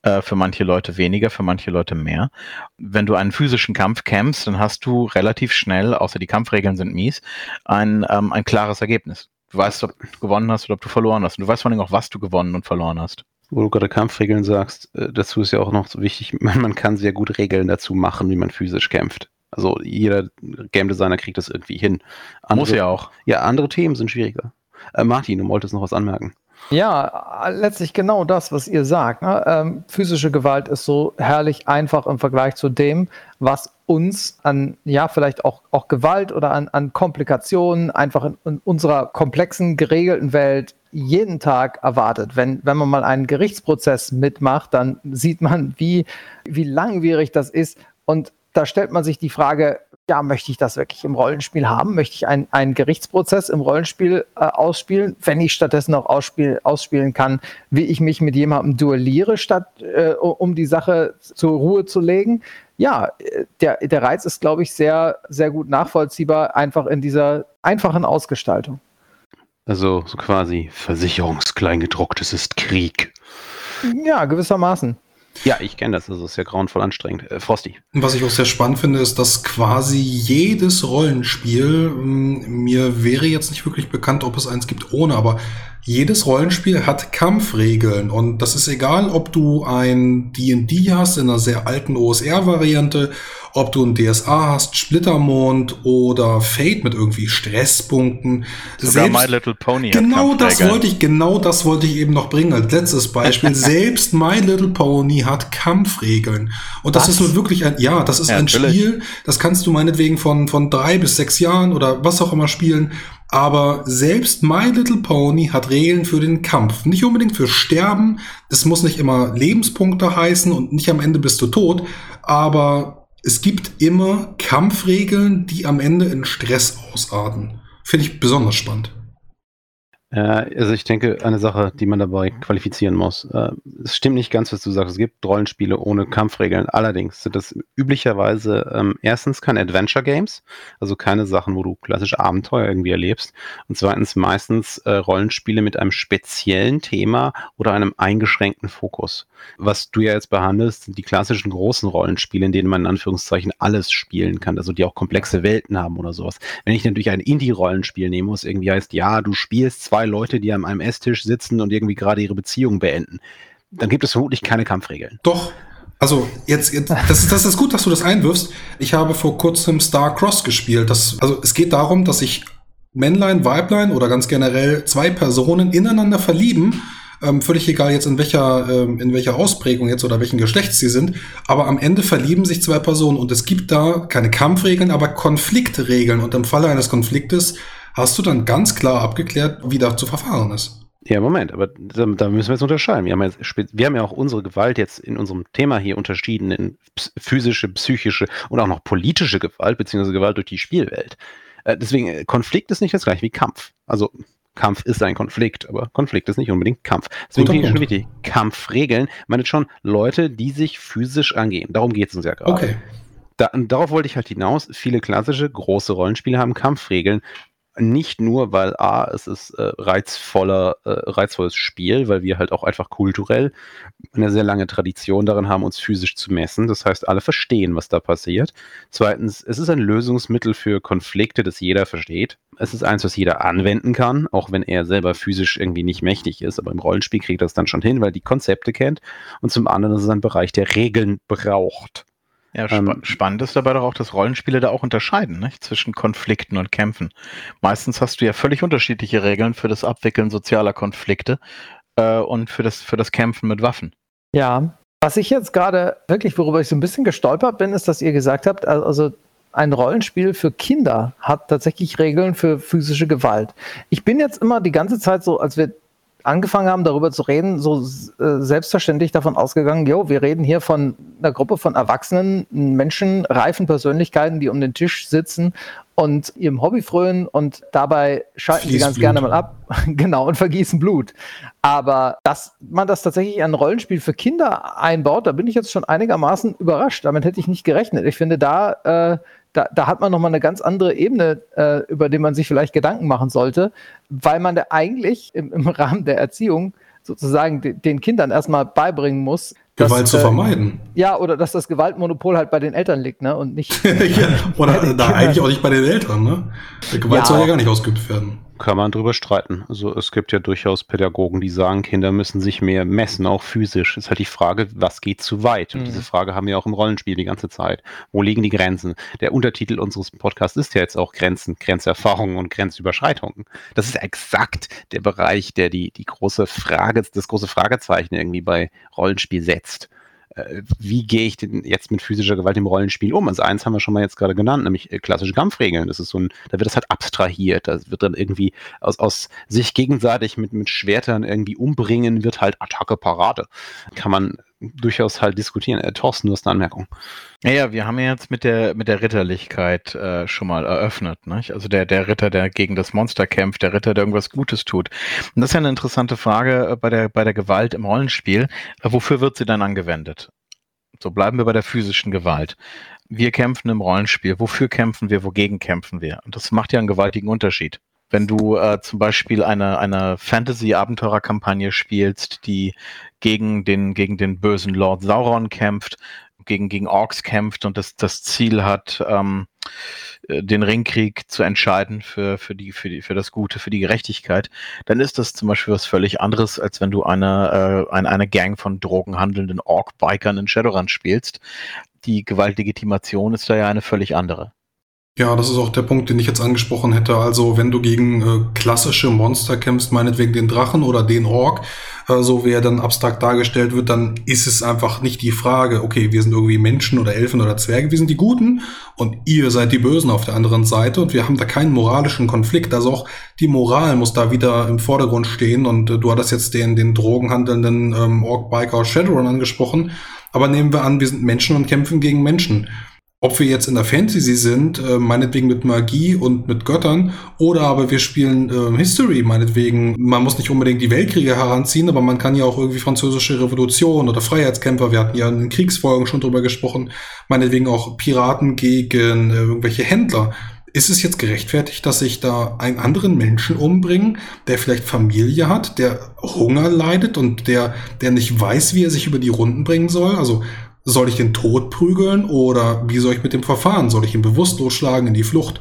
äh, für manche Leute weniger, für manche Leute mehr. Wenn du einen physischen Kampf kämpfst, dann hast du relativ schnell, außer die Kampfregeln sind mies, ein, ähm, ein klares Ergebnis. Du weißt, ob du gewonnen hast oder ob du verloren hast. Und du weißt vor allem auch, was du gewonnen und verloren hast. Wo du gerade Kampfregeln sagst, äh, dazu ist ja auch noch so wichtig, man, man kann sehr gut Regeln dazu machen, wie man physisch kämpft. Also jeder Game Designer kriegt das irgendwie hin. Andere, Muss ja auch. Ja, andere Themen sind schwieriger. Äh, Martin, du wolltest noch was anmerken. Ja, letztlich genau das, was ihr sagt. Ne? Ähm, physische Gewalt ist so herrlich einfach im Vergleich zu dem, was uns an, ja, vielleicht auch, auch Gewalt oder an, an Komplikationen einfach in, in unserer komplexen, geregelten Welt jeden Tag erwartet. Wenn, wenn man mal einen Gerichtsprozess mitmacht, dann sieht man, wie, wie langwierig das ist. Und da stellt man sich die Frage, ja, möchte ich das wirklich im Rollenspiel haben? Möchte ich ein, einen Gerichtsprozess im Rollenspiel äh, ausspielen, wenn ich stattdessen auch ausspiel, ausspielen kann, wie ich mich mit jemandem duelliere, statt äh, um die Sache zur Ruhe zu legen? Ja, der, der Reiz ist, glaube ich, sehr, sehr gut nachvollziehbar, einfach in dieser einfachen Ausgestaltung. Also so quasi Versicherungskleingedrucktes ist Krieg. Ja, gewissermaßen. Ja, ich kenne das. Also ist ja grauenvoll anstrengend. Äh, Frosty. Was ich auch sehr spannend finde, ist, dass quasi jedes Rollenspiel, mh, mir wäre jetzt nicht wirklich bekannt, ob es eins gibt ohne, aber jedes Rollenspiel hat Kampfregeln und das ist egal, ob du ein D&D hast in einer sehr alten OSR-Variante, ob du ein DSA hast, Splittermond oder Fate mit irgendwie Stresspunkten. Sogar My Little Pony. Genau das wollte ich, genau das wollte ich eben noch bringen als letztes Beispiel. Selbst My Little Pony hat Kampfregeln. Und das was? ist nun wirklich ein, ja, das ist ja, ein. Spiel, das kannst du meinetwegen von, von drei bis sechs Jahren oder was auch immer spielen. Aber selbst My Little Pony hat Regeln für den Kampf. Nicht unbedingt für Sterben. Es muss nicht immer Lebenspunkte heißen und nicht am Ende bist du tot. Aber es gibt immer Kampfregeln, die am Ende in Stress ausarten. Finde ich besonders spannend. Äh, also ich denke, eine Sache, die man dabei qualifizieren muss. Äh, es stimmt nicht ganz, was du sagst. Es gibt Rollenspiele ohne Kampfregeln. Allerdings sind das üblicherweise ähm, erstens keine Adventure Games, also keine Sachen, wo du klassische Abenteuer irgendwie erlebst. Und zweitens meistens äh, Rollenspiele mit einem speziellen Thema oder einem eingeschränkten Fokus. Was du ja jetzt behandelst, sind die klassischen großen Rollenspiele, in denen man in Anführungszeichen alles spielen kann, also die auch komplexe Welten haben oder sowas. Wenn ich natürlich ein Indie-Rollenspiel nehme, wo es irgendwie heißt, ja, du spielst zwei Leute, die an einem Esstisch sitzen und irgendwie gerade ihre Beziehung beenden, dann gibt es vermutlich keine Kampfregeln. Doch. Also jetzt, jetzt das, ist, das ist gut, dass du das einwirfst. Ich habe vor kurzem Star Cross gespielt. Das, also es geht darum, dass sich Männlein, Weiblein oder ganz generell zwei Personen ineinander verlieben ähm, völlig egal jetzt in welcher, ähm, in welcher Ausprägung jetzt oder welchen Geschlechts sie sind. Aber am Ende verlieben sich zwei Personen und es gibt da keine Kampfregeln, aber Konfliktregeln. Und im Falle eines Konfliktes hast du dann ganz klar abgeklärt, wie da zu verfahren ist. Ja, Moment, aber da, da, müssen wir jetzt unterscheiden. Wir haben, jetzt, wir haben ja auch unsere Gewalt jetzt in unserem Thema hier unterschieden in physische, psychische und auch noch politische Gewalt, beziehungsweise Gewalt durch die Spielwelt. Äh, deswegen, äh, Konflikt ist nicht das gleiche wie Kampf. Also Kampf ist ein Konflikt, aber Konflikt ist nicht unbedingt Kampf. Deswegen finde ich schon wichtig. Kampfregeln meint schon Leute, die sich physisch angehen. Darum geht es uns ja gerade. Okay. Da, darauf wollte ich halt hinaus. Viele klassische große Rollenspiele haben Kampfregeln, nicht nur, weil A, es ist äh, reizvoller, äh, reizvolles Spiel, weil wir halt auch einfach kulturell eine sehr lange Tradition darin haben, uns physisch zu messen. Das heißt, alle verstehen, was da passiert. Zweitens, es ist ein Lösungsmittel für Konflikte, das jeder versteht. Es ist eins, was jeder anwenden kann, auch wenn er selber physisch irgendwie nicht mächtig ist. Aber im Rollenspiel kriegt er es dann schon hin, weil die Konzepte kennt. Und zum anderen ist es ein Bereich, der Regeln braucht. Ja, spa ähm, spannend ist dabei doch auch, dass Rollenspiele da auch unterscheiden, nicht? zwischen Konflikten und Kämpfen. Meistens hast du ja völlig unterschiedliche Regeln für das Abwickeln sozialer Konflikte äh, und für das, für das Kämpfen mit Waffen. Ja, was ich jetzt gerade wirklich, worüber ich so ein bisschen gestolpert bin, ist, dass ihr gesagt habt, also ein Rollenspiel für Kinder hat tatsächlich Regeln für physische Gewalt. Ich bin jetzt immer die ganze Zeit so, als wir angefangen haben, darüber zu reden, so äh, selbstverständlich davon ausgegangen, jo, wir reden hier von einer Gruppe von erwachsenen Menschen, reifen Persönlichkeiten, die um den Tisch sitzen und ihrem Hobby frönen und dabei schalten sie ganz Blut. gerne mal ab. genau, und vergießen Blut. Aber dass man das tatsächlich ein Rollenspiel für Kinder einbaut, da bin ich jetzt schon einigermaßen überrascht. Damit hätte ich nicht gerechnet. Ich finde, da, äh, da, da hat man nochmal eine ganz andere Ebene, äh, über die man sich vielleicht Gedanken machen sollte, weil man da eigentlich im, im Rahmen der Erziehung sozusagen den Kindern erstmal beibringen muss, Gewalt dass, zu äh, vermeiden. Äh, ja, oder dass das Gewaltmonopol halt bei den Eltern liegt, ne? Und nicht. ja, oder da eigentlich auch nicht bei den Eltern, ne? Gewalt ja, soll ja gar nicht ausgeübt werden kann man drüber streiten. Also es gibt ja durchaus Pädagogen, die sagen, Kinder müssen sich mehr messen, auch physisch. Ist halt die Frage, was geht zu weit? Und mhm. diese Frage haben wir auch im Rollenspiel die ganze Zeit. Wo liegen die Grenzen? Der Untertitel unseres Podcasts ist ja jetzt auch Grenzen, Grenzerfahrungen und Grenzüberschreitungen. Das ist exakt der Bereich, der die, die große Frage, das große Fragezeichen irgendwie bei Rollenspiel setzt. Äh, wie gehe ich denn jetzt mit physischer Gewalt im Rollenspiel um? Also eins haben wir schon mal jetzt gerade genannt, nämlich äh, klassische Kampfregeln. Das ist so ein, da wird das halt abstrahiert, da wird dann irgendwie aus, aus sich gegenseitig mit, mit Schwertern irgendwie umbringen, wird halt Attacke Parade. Kann man durchaus halt diskutieren. Äh, Thorsten, du hast eine Anmerkung. Ja, ja, wir haben ja jetzt mit der, mit der Ritterlichkeit äh, schon mal eröffnet. Nicht? Also der, der Ritter, der gegen das Monster kämpft, der Ritter, der irgendwas Gutes tut. Und das ist ja eine interessante Frage äh, bei, der, bei der Gewalt im Rollenspiel. Äh, wofür wird sie dann angewendet? So bleiben wir bei der physischen Gewalt. Wir kämpfen im Rollenspiel. Wofür kämpfen wir? Wogegen kämpfen wir? Und das macht ja einen gewaltigen Unterschied. Wenn du äh, zum Beispiel eine, eine Fantasy-Abenteurer-Kampagne spielst, die gegen den, gegen den bösen Lord Sauron kämpft, gegen, gegen Orks kämpft und das, das Ziel hat, ähm, äh, den Ringkrieg zu entscheiden für, für, die, für, die, für das Gute, für die Gerechtigkeit, dann ist das zum Beispiel was völlig anderes, als wenn du eine, äh, eine, eine Gang von drogenhandelnden Ork-Bikern in Shadowrun spielst. Die Gewaltlegitimation ist da ja eine völlig andere. Ja, das ist auch der Punkt, den ich jetzt angesprochen hätte. Also wenn du gegen äh, klassische Monster kämpfst, meinetwegen den Drachen oder den Ork, äh, so wie er dann abstrakt dargestellt wird, dann ist es einfach nicht die Frage, okay, wir sind irgendwie Menschen oder Elfen oder Zwerge, wir sind die Guten und ihr seid die Bösen auf der anderen Seite und wir haben da keinen moralischen Konflikt. Also auch die Moral muss da wieder im Vordergrund stehen und äh, du hattest jetzt den, den drogenhandelnden ähm, Ork-Biker Shadowrun angesprochen, aber nehmen wir an, wir sind Menschen und kämpfen gegen Menschen ob wir jetzt in der Fantasy sind, äh, meinetwegen mit Magie und mit Göttern, oder aber wir spielen äh, History, meinetwegen. Man muss nicht unbedingt die Weltkriege heranziehen, aber man kann ja auch irgendwie französische Revolution oder Freiheitskämpfer, wir hatten ja in den Kriegsfolgen schon drüber gesprochen, meinetwegen auch Piraten gegen äh, irgendwelche Händler. Ist es jetzt gerechtfertigt, dass ich da einen anderen Menschen umbringe, der vielleicht Familie hat, der Hunger leidet und der, der nicht weiß, wie er sich über die Runden bringen soll? Also soll ich den Tod prügeln oder wie soll ich mit dem verfahren? Soll ich ihn bewusstlos schlagen in die Flucht?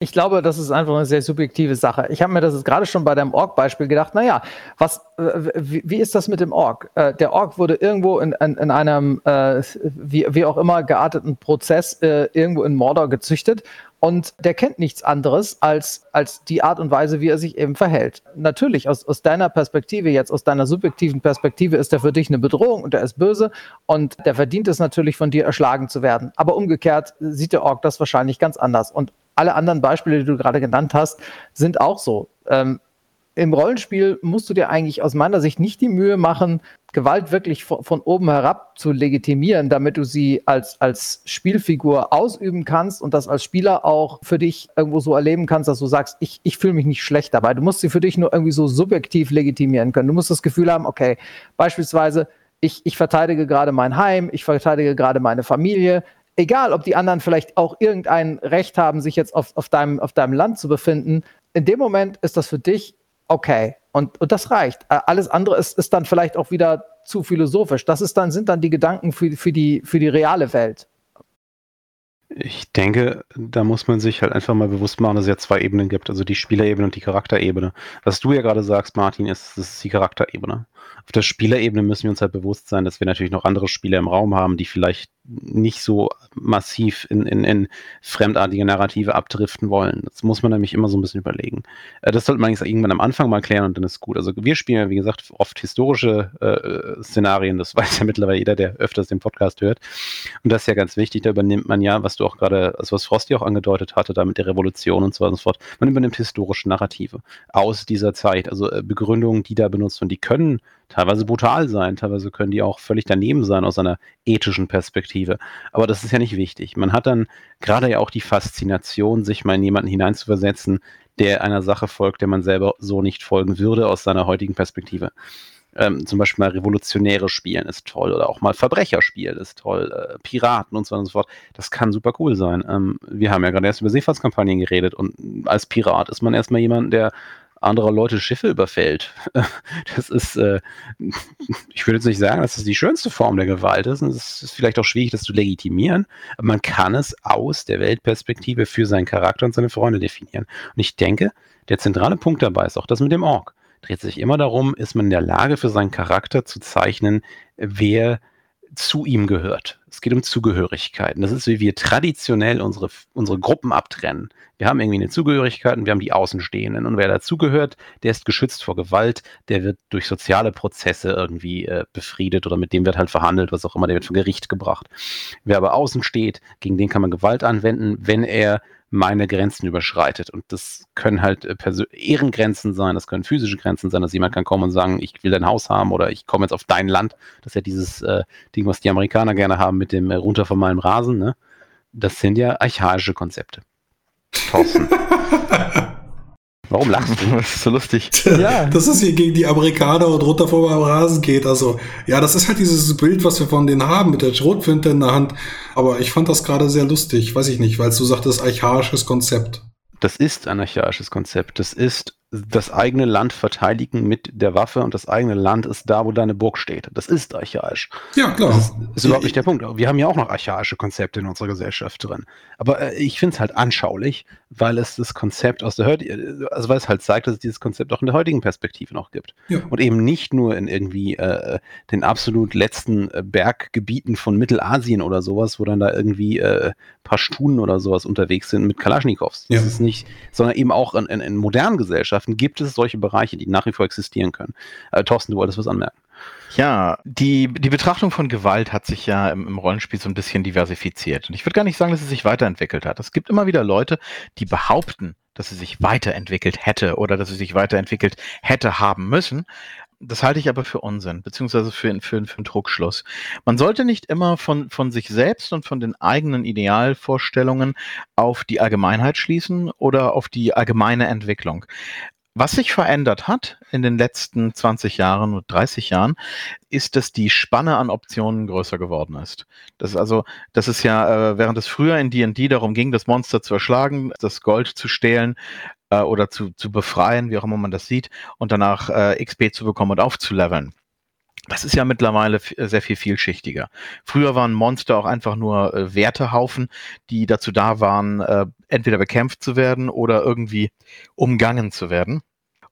Ich glaube, das ist einfach eine sehr subjektive Sache. Ich habe mir das gerade schon bei deinem Org-Beispiel gedacht, naja, was, wie, wie, ist das mit dem Org? Äh, der Org wurde irgendwo in, in, in einem, äh, wie, wie auch immer, gearteten Prozess äh, irgendwo in Mordor gezüchtet und der kennt nichts anderes als, als die Art und Weise, wie er sich eben verhält. Natürlich, aus, aus deiner Perspektive, jetzt aus deiner subjektiven Perspektive, ist er für dich eine Bedrohung und er ist böse und der verdient es natürlich, von dir erschlagen zu werden. Aber umgekehrt sieht der Ork das wahrscheinlich ganz anders. Und alle anderen Beispiele, die du gerade genannt hast, sind auch so. Ähm, im Rollenspiel musst du dir eigentlich aus meiner Sicht nicht die Mühe machen, Gewalt wirklich von, von, oben herab zu legitimieren, damit du sie als, als Spielfigur ausüben kannst und das als Spieler auch für dich irgendwo so erleben kannst, dass du sagst, ich, ich fühle mich nicht schlecht dabei. Du musst sie für dich nur irgendwie so subjektiv legitimieren können. Du musst das Gefühl haben, okay, beispielsweise, ich, ich verteidige gerade mein Heim, ich verteidige gerade meine Familie, egal ob die anderen vielleicht auch irgendein Recht haben, sich jetzt auf, auf, deinem, auf deinem Land zu befinden, in dem Moment ist das für dich okay. Und, und das reicht. Alles andere ist, ist dann vielleicht auch wieder zu philosophisch. Das ist dann, sind dann die Gedanken für, für, die, für die reale Welt. Ich denke, da muss man sich halt einfach mal bewusst machen, dass es ja zwei Ebenen gibt, also die Spielerebene und die Charakterebene. Was du ja gerade sagst, Martin, ist, das ist die Charakterebene. Auf der Spielerebene müssen wir uns halt bewusst sein, dass wir natürlich noch andere Spieler im Raum haben, die vielleicht nicht so massiv in, in, in fremdartige Narrative abdriften wollen. Das muss man nämlich immer so ein bisschen überlegen. Äh, das sollte man irgendwann am Anfang mal klären und dann ist gut. Also wir spielen ja, wie gesagt, oft historische äh, Szenarien. Das weiß ja mittlerweile jeder, der öfters den Podcast hört. Und das ist ja ganz wichtig. Da übernimmt man ja, was du auch gerade, also was Frosty auch angedeutet hatte, da mit der Revolution und so weiter und so fort. Man übernimmt historische Narrative aus dieser Zeit. Also äh, Begründungen, die da benutzt und die können teilweise brutal sein, teilweise können die auch völlig daneben sein aus einer ethischen Perspektive. Aber das ist ja nicht wichtig. Man hat dann gerade ja auch die Faszination, sich mal in jemanden hineinzuversetzen, der einer Sache folgt, der man selber so nicht folgen würde aus seiner heutigen Perspektive. Ähm, zum Beispiel mal Revolutionäre spielen ist toll oder auch mal Verbrecher spielen ist toll, äh, Piraten und so weiter und so fort. Das kann super cool sein. Ähm, wir haben ja gerade erst über Seefahrtskampagnen geredet und als Pirat ist man erstmal jemand, der anderer Leute Schiffe überfällt. Das ist, äh, ich würde jetzt nicht sagen, dass das die schönste Form der Gewalt ist. Es ist vielleicht auch schwierig, das zu legitimieren, aber man kann es aus der Weltperspektive für seinen Charakter und seine Freunde definieren. Und ich denke, der zentrale Punkt dabei ist auch das mit dem Ork. Dreht sich immer darum, ist man in der Lage für seinen Charakter zu zeichnen, wer zu ihm gehört. Es geht um Zugehörigkeiten. Das ist, wie wir traditionell unsere, unsere Gruppen abtrennen. Wir haben irgendwie eine Zugehörigkeit und wir haben die Außenstehenden. Und wer dazugehört, der ist geschützt vor Gewalt, der wird durch soziale Prozesse irgendwie äh, befriedet oder mit dem wird halt verhandelt, was auch immer, der wird vor Gericht gebracht. Wer aber außen steht, gegen den kann man Gewalt anwenden, wenn er meine Grenzen überschreitet. Und das können halt äh, Ehrengrenzen sein, das können physische Grenzen sein, dass jemand kann kommen und sagen, ich will dein Haus haben oder ich komme jetzt auf dein Land. Das ist ja dieses äh, Ding, was die Amerikaner gerne haben mit dem äh, runter von meinem Rasen. Ne? Das sind ja archaische Konzepte. Thorsten. Warum lachst du? Das ist so lustig. Ja. Das ist hier gegen die Amerikaner und runter vor meinem Rasen geht. Also, ja, das ist halt dieses Bild, was wir von denen haben, mit der Schrotflinte in der Hand. Aber ich fand das gerade sehr lustig, weiß ich nicht, weil du sagtest, archaisches Konzept. Das ist ein archaisches Konzept. Das ist das eigene Land verteidigen mit der Waffe und das eigene Land ist da, wo deine Burg steht. Das ist archaisch. Ja, klar. Das ist, ist überhaupt nicht der Punkt. Wir haben ja auch noch archaische Konzepte in unserer Gesellschaft drin. Aber äh, ich finde es halt anschaulich, weil es das Konzept aus der heutigen, also weil es halt zeigt, dass es dieses Konzept auch in der heutigen Perspektive noch gibt. Ja. Und eben nicht nur in irgendwie äh, den absolut letzten äh, Berggebieten von Mittelasien oder sowas, wo dann da irgendwie äh, Pashtunen oder sowas unterwegs sind mit Kalaschnikows. Das ja. ist nicht, sondern eben auch in, in, in modernen Gesellschaften Gesellschaften gibt es solche Bereiche, die nach wie vor existieren können. Äh, Thorsten, du wolltest was anmerken. Ja, die, die Betrachtung von Gewalt hat sich ja im, im, Rollenspiel so ein bisschen diversifiziert. Und ich würde gar nicht sagen, dass es sich weiterentwickelt hat. Es gibt immer wieder Leute, die behaupten, dass sie sich weiterentwickelt hätte oder dass sie sich weiterentwickelt hätte haben müssen. Das halte ich aber für Unsinn, beziehungsweise für, für, für einen Druckschluss. Man sollte nicht immer von, von sich selbst und von den eigenen Idealvorstellungen auf die Allgemeinheit schließen oder auf die allgemeine Entwicklung. Was sich verändert hat in den letzten 20 Jahren oder 30 Jahren, ist, dass die Spanne an Optionen größer geworden ist. Das ist also, das ist ja, äh, während es früher in D&D darum ging, das Monster zu erschlagen, das Gold zu stehlen äh, oder zu, zu befreien, wie auch immer man das sieht, und danach äh, XP zu bekommen und aufzuleveln. Das ist ja mittlerweile sehr viel vielschichtiger. Früher waren Monster auch einfach nur äh, Wertehaufen, die dazu da waren, äh, entweder bekämpft zu werden oder irgendwie umgangen zu werden.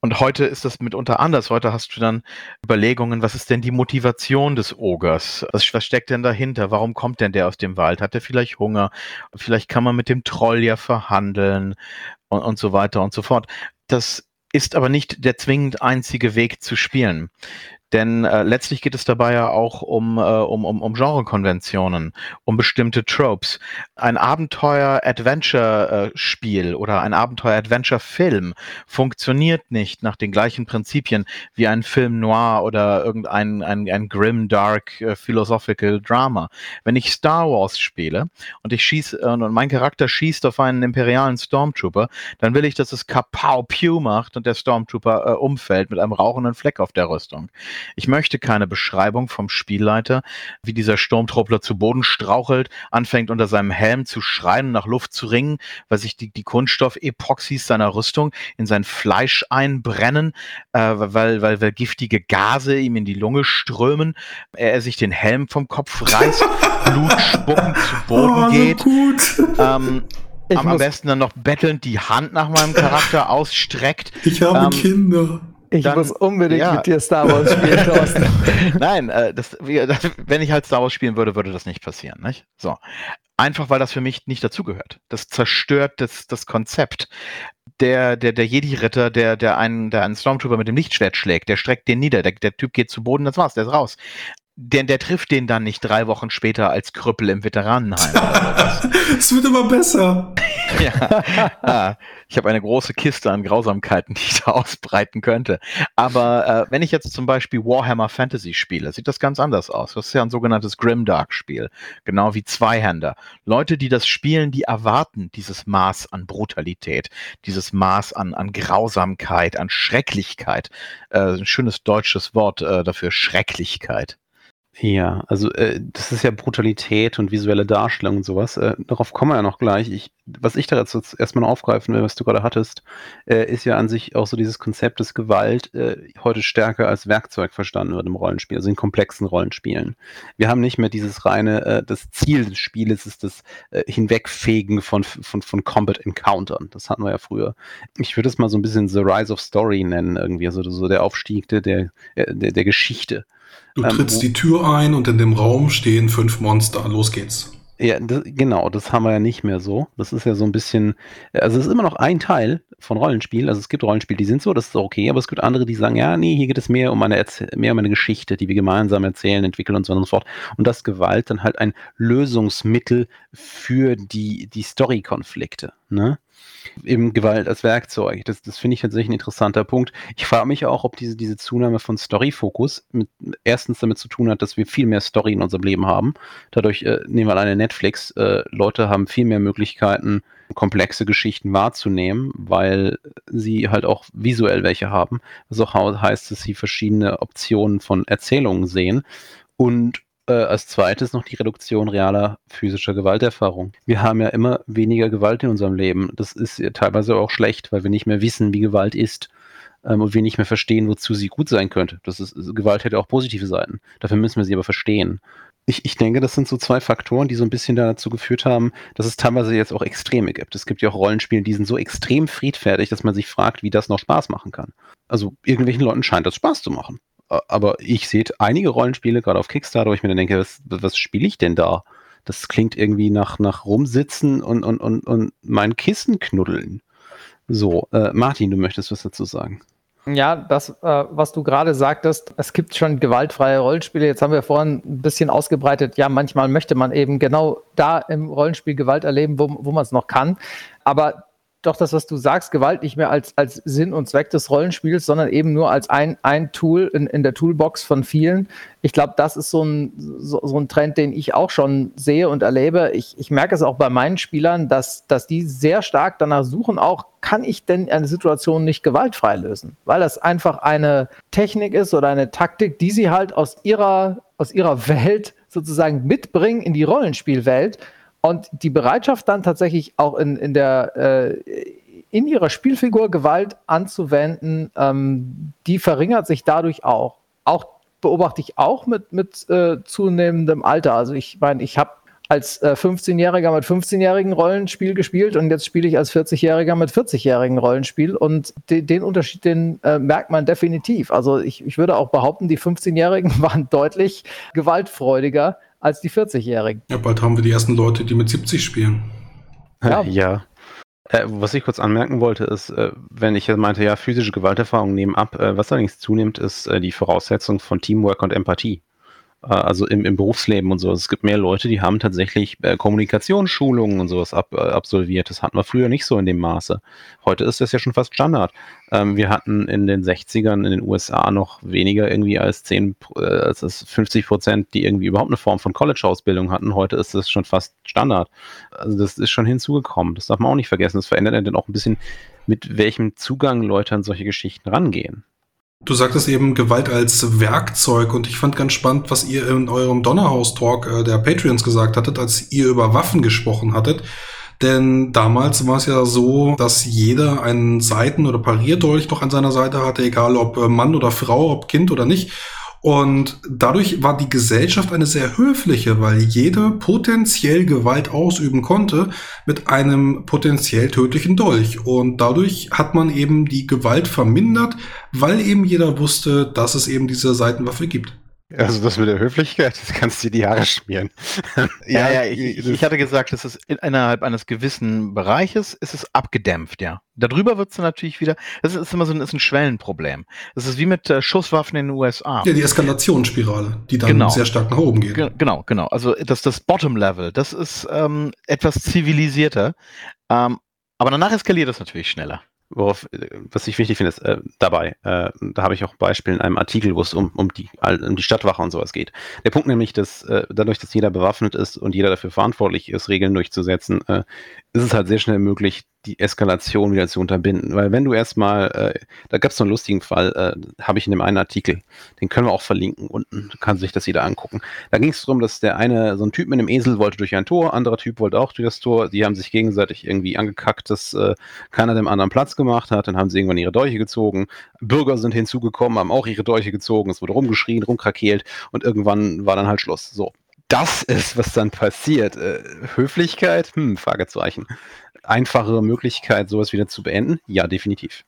Und heute ist das mitunter anders. Heute hast du dann Überlegungen, was ist denn die Motivation des Ogers? Was, was steckt denn dahinter? Warum kommt denn der aus dem Wald? Hat er vielleicht Hunger? Vielleicht kann man mit dem Troll ja verhandeln und, und so weiter und so fort. Das ist aber nicht der zwingend einzige Weg zu spielen. Denn äh, letztlich geht es dabei ja auch um, äh, um, um, um Genrekonventionen, um bestimmte Tropes. Ein Abenteuer-Adventure-Spiel oder ein Abenteuer-Adventure-Film funktioniert nicht nach den gleichen Prinzipien wie ein Film noir oder irgendein ein, ein grim, dark, äh, philosophical Drama. Wenn ich Star Wars spiele und ich schieße äh, und mein Charakter schießt auf einen imperialen Stormtrooper, dann will ich, dass es Kapau Pew macht und der Stormtrooper äh, umfällt mit einem rauchenden Fleck auf der Rüstung. Ich möchte keine Beschreibung vom Spielleiter, wie dieser Sturmtruppler zu Boden strauchelt, anfängt unter seinem Helm zu schreien, nach Luft zu ringen, weil sich die, die Kunststoff-Epoxys seiner Rüstung in sein Fleisch einbrennen, äh, weil, weil, weil giftige Gase ihm in die Lunge strömen, er, er sich den Helm vom Kopf reißt, Blut spuckend zu Boden oh, geht. Gut. Ähm, am, besten dann noch bettelnd die Hand nach meinem Charakter ausstreckt. Ich habe ähm, Kinder. Ich dann, muss unbedingt ja. mit dir Star Wars spielen, Thorsten. Nein, äh, das, wenn ich halt Star Wars spielen würde, würde das nicht passieren. Nicht? So. Einfach weil das für mich nicht dazugehört. Das zerstört das, das Konzept. Der, der, der Jedi-Ritter, der, der, einen, der einen Stormtrooper mit dem Lichtschwert schlägt, der streckt den nieder, der, der Typ geht zu Boden, das war's, der ist raus. Der, der trifft den dann nicht drei Wochen später als Krüppel im Veteranenheim. Es wird immer besser. Ja, ah, ich habe eine große Kiste an Grausamkeiten, die ich da ausbreiten könnte. Aber äh, wenn ich jetzt zum Beispiel Warhammer Fantasy spiele, sieht das ganz anders aus. Das ist ja ein sogenanntes Grimdark-Spiel, genau wie Zweihänder. Leute, die das spielen, die erwarten dieses Maß an Brutalität, dieses Maß an, an Grausamkeit, an Schrecklichkeit. Äh, ein schönes deutsches Wort äh, dafür, Schrecklichkeit. Ja, also äh, das ist ja Brutalität und visuelle Darstellung und sowas. Äh, darauf kommen wir ja noch gleich. Ich, was ich da jetzt erstmal aufgreifen will, was du gerade hattest, äh, ist ja an sich auch so dieses Konzept, dass Gewalt äh, heute stärker als Werkzeug verstanden wird im Rollenspiel, also in komplexen Rollenspielen. Wir haben nicht mehr dieses reine, äh, das Ziel des Spieles ist das äh, Hinwegfegen von, von, von Combat Encountern. Das hatten wir ja früher. Ich würde es mal so ein bisschen The Rise of Story nennen, irgendwie, also so der Aufstieg der, der, der Geschichte. Du ähm, trittst die Tür ein und in dem Raum stehen fünf Monster. Los geht's. Ja, das, genau, das haben wir ja nicht mehr so. Das ist ja so ein bisschen, also es ist immer noch ein Teil von Rollenspiel. Also es gibt Rollenspiele, die sind so, das ist okay, aber es gibt andere, die sagen, ja, nee, hier geht es mehr um eine, mehr um eine Geschichte, die wir gemeinsam erzählen, entwickeln und so und so fort. Und das Gewalt dann halt ein Lösungsmittel für die, die Story-Konflikte. Ne? Eben Gewalt als Werkzeug. Das, das finde ich tatsächlich ein interessanter Punkt. Ich frage mich auch, ob diese, diese Zunahme von Story-Fokus erstens damit zu tun hat, dass wir viel mehr Story in unserem Leben haben. Dadurch äh, nehmen wir alleine Netflix. Äh, Leute haben viel mehr Möglichkeiten, komplexe Geschichten wahrzunehmen, weil sie halt auch visuell welche haben. Was auch heißt, dass sie verschiedene Optionen von Erzählungen sehen. Und äh, als zweites noch die Reduktion realer physischer Gewalterfahrung. Wir haben ja immer weniger Gewalt in unserem Leben. Das ist ja teilweise auch schlecht, weil wir nicht mehr wissen, wie Gewalt ist ähm, und wir nicht mehr verstehen, wozu sie gut sein könnte. Das ist, Gewalt hätte auch positive Seiten. Dafür müssen wir sie aber verstehen. Ich, ich denke, das sind so zwei Faktoren, die so ein bisschen dazu geführt haben, dass es teilweise jetzt auch Extreme gibt. Es gibt ja auch Rollenspiele, die sind so extrem friedfertig, dass man sich fragt, wie das noch Spaß machen kann. Also irgendwelchen Leuten scheint das Spaß zu machen aber ich sehe einige Rollenspiele, gerade auf Kickstarter, wo ich mir dann denke, was, was spiele ich denn da? Das klingt irgendwie nach, nach rumsitzen und, und, und, und mein Kissen knuddeln. So, äh, Martin, du möchtest was dazu sagen? Ja, das, äh, was du gerade sagtest, es gibt schon gewaltfreie Rollenspiele. Jetzt haben wir vorhin ein bisschen ausgebreitet, ja, manchmal möchte man eben genau da im Rollenspiel Gewalt erleben, wo, wo man es noch kann. Aber doch das, was du sagst, Gewalt nicht mehr als, als Sinn und Zweck des Rollenspiels, sondern eben nur als ein, ein Tool in, in der Toolbox von vielen. Ich glaube, das ist so ein, so, so, ein Trend, den ich auch schon sehe und erlebe. Ich, ich merke es auch bei meinen Spielern, dass, dass die sehr stark danach suchen, auch kann ich denn eine Situation nicht gewaltfrei lösen? Weil das einfach eine Technik ist oder eine Taktik, die sie halt aus ihrer, aus ihrer Welt sozusagen mitbringen in die Rollenspielwelt und die Bereitschaft dann tatsächlich auch in, in der äh, in ihrer Spielfigur Gewalt anzuwenden, ähm, die verringert sich dadurch auch. Auch beobachte ich auch mit, mit äh, zunehmendem Alter. Also ich meine, ich habe als äh, 15-Jähriger mit 15-jährigen Rollenspiel gespielt und jetzt spiele ich als 40-Jähriger mit 40-jährigen Rollenspiel und de den Unterschied, den äh, merkt man definitiv. Also ich, ich würde auch behaupten, die 15-Jährigen waren deutlich gewaltfreudiger als die 40-Jährigen. Ja, bald haben wir die ersten Leute, die mit 70 spielen. Ja. ja. Äh, was ich kurz anmerken wollte, ist, äh, wenn ich meinte, ja, physische Gewalterfahrungen nehmen ab, äh, was allerdings zunimmt, ist äh, die Voraussetzung von Teamwork und Empathie. Äh, also im, im Berufsleben und so. Es gibt mehr Leute, die haben tatsächlich äh, Kommunikationsschulungen und sowas ab, äh, absolviert. Das hatten wir früher nicht so in dem Maße. Heute ist das ja schon fast Standard. Ähm, wir hatten in den 60ern in den USA noch weniger irgendwie als 10, äh, als 50 Prozent, die irgendwie überhaupt eine Form von College-Ausbildung hatten. Heute ist das schon fast Standard. Also das ist schon hinzugekommen. Das darf man auch nicht vergessen. Das verändert dann auch ein bisschen, mit welchem Zugang Leute an solche Geschichten rangehen. Du sagtest eben Gewalt als Werkzeug und ich fand ganz spannend, was ihr in eurem Donnerhaus-Talk äh, der Patreons gesagt hattet, als ihr über Waffen gesprochen hattet. Denn damals war es ja so, dass jeder einen Seiten- oder Parierdolch noch an seiner Seite hatte, egal ob äh, Mann oder Frau, ob Kind oder nicht. Und dadurch war die Gesellschaft eine sehr höfliche, weil jeder potenziell Gewalt ausüben konnte mit einem potenziell tödlichen Dolch. Und dadurch hat man eben die Gewalt vermindert, weil eben jeder wusste, dass es eben diese Seitenwaffe gibt. Also das mit der Höflichkeit, das kannst du dir die Haare schmieren. ja, ja, ich, ich hatte gesagt, das ist innerhalb eines gewissen Bereiches ist es abgedämpft, ja. Darüber wird es natürlich wieder, das ist immer so ein, ist ein Schwellenproblem. Das ist wie mit äh, Schusswaffen in den USA. Ja, die Eskalationsspirale, die dann genau. sehr stark nach oben geht. Ge genau, genau. Also das, das Bottom Level, das ist ähm, etwas zivilisierter. Ähm, aber danach eskaliert es natürlich schneller worauf, was ich wichtig finde, ist äh, dabei, äh, da habe ich auch ein Beispiel in einem Artikel, wo es um, um, die, um die Stadtwache und sowas geht. Der Punkt nämlich, dass äh, dadurch, dass jeder bewaffnet ist und jeder dafür verantwortlich ist, Regeln durchzusetzen, äh, ist es halt sehr schnell möglich, die Eskalation wieder zu unterbinden. Weil wenn du erstmal, äh, da gab es so einen lustigen Fall, äh, habe ich in dem einen Artikel, den können wir auch verlinken unten, kann sich das jeder angucken. Da ging es darum, dass der eine, so ein Typ mit einem Esel wollte durch ein Tor, anderer Typ wollte auch durch das Tor, die haben sich gegenseitig irgendwie angekackt, dass äh, keiner dem anderen Platz gemacht hat, dann haben sie irgendwann ihre Dolche gezogen, Bürger sind hinzugekommen, haben auch ihre Dolche gezogen, es wurde rumgeschrien, rumkrakeelt und irgendwann war dann halt Schluss. So, das ist, was dann passiert. Äh, Höflichkeit? Hm, Fragezeichen. Einfache Möglichkeit, sowas wieder zu beenden? Ja, definitiv.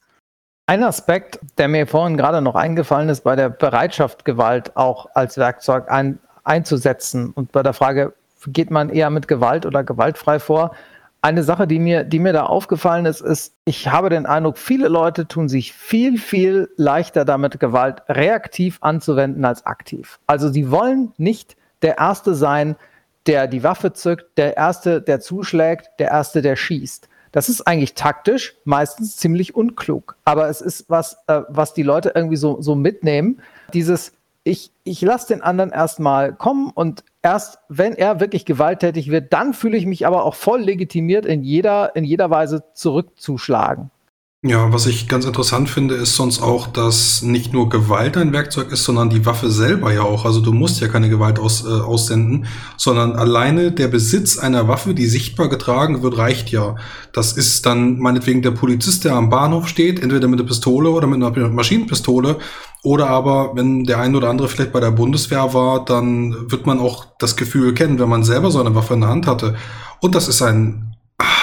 Ein Aspekt, der mir vorhin gerade noch eingefallen ist, bei der Bereitschaft, Gewalt auch als Werkzeug ein, einzusetzen und bei der Frage, geht man eher mit Gewalt oder gewaltfrei vor? Eine Sache, die mir, die mir da aufgefallen ist, ist, ich habe den Eindruck, viele Leute tun sich viel, viel leichter damit, Gewalt reaktiv anzuwenden als aktiv. Also sie wollen nicht der Erste sein, der die Waffe zückt, der Erste, der zuschlägt, der Erste, der schießt. Das ist eigentlich taktisch meistens ziemlich unklug. Aber es ist was, äh, was die Leute irgendwie so, so mitnehmen. Dieses, ich, ich lasse den anderen erstmal kommen und erst wenn er wirklich gewalttätig wird, dann fühle ich mich aber auch voll legitimiert, in jeder, in jeder Weise zurückzuschlagen. Ja, was ich ganz interessant finde, ist sonst auch, dass nicht nur Gewalt ein Werkzeug ist, sondern die Waffe selber ja auch. Also du musst ja keine Gewalt aus, äh, aussenden, sondern alleine der Besitz einer Waffe, die sichtbar getragen wird, reicht ja. Das ist dann meinetwegen der Polizist, der am Bahnhof steht, entweder mit einer Pistole oder mit einer Maschinenpistole. Oder aber, wenn der ein oder andere vielleicht bei der Bundeswehr war, dann wird man auch das Gefühl kennen, wenn man selber so eine Waffe in der Hand hatte. Und das ist ein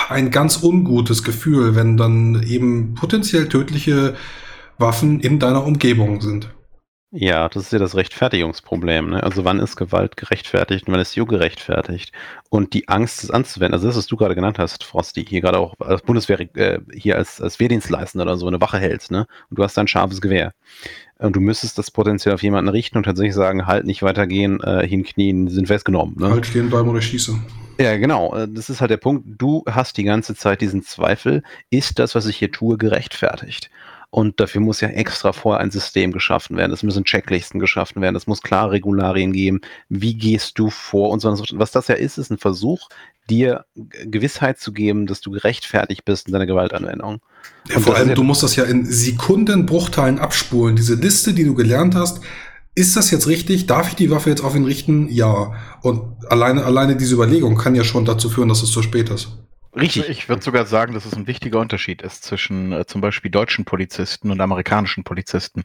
ein ganz ungutes Gefühl, wenn dann eben potenziell tödliche Waffen in deiner Umgebung sind. Ja, das ist ja das Rechtfertigungsproblem. Ne? Also wann ist Gewalt gerechtfertigt und wann ist sie gerechtfertigt? Und die Angst, es anzuwenden, also das, was du gerade genannt hast, Frosty, hier gerade auch als Bundeswehr, äh, hier als, als Wehrdienstleistender oder so eine Wache hältst, ne? Und du hast ein scharfes Gewehr. Und du müsstest das potenziell auf jemanden richten und tatsächlich sagen, halt nicht weitergehen, äh, hinknien, sind festgenommen. Ne? Halt stehen bleiben oder schieße. Ja, genau. Äh, das ist halt der Punkt. Du hast die ganze Zeit diesen Zweifel, ist das, was ich hier tue, gerechtfertigt? Und dafür muss ja extra vorher ein System geschaffen werden. Es müssen Checklisten geschaffen werden. Es muss klare Regularien geben. Wie gehst du vor und so. Was das ja ist, ist ein Versuch, dir Gewissheit zu geben, dass du gerechtfertigt bist in deiner Gewaltanwendung. Ja, vor allem, ja du musst das ja in Sekundenbruchteilen abspulen. Diese Liste, die du gelernt hast, ist das jetzt richtig? Darf ich die Waffe jetzt auf ihn richten? Ja. Und alleine, alleine diese Überlegung kann ja schon dazu führen, dass es zu spät ist. Richtig. Ich würde sogar sagen, dass es ein wichtiger Unterschied ist zwischen äh, zum Beispiel deutschen Polizisten und amerikanischen Polizisten.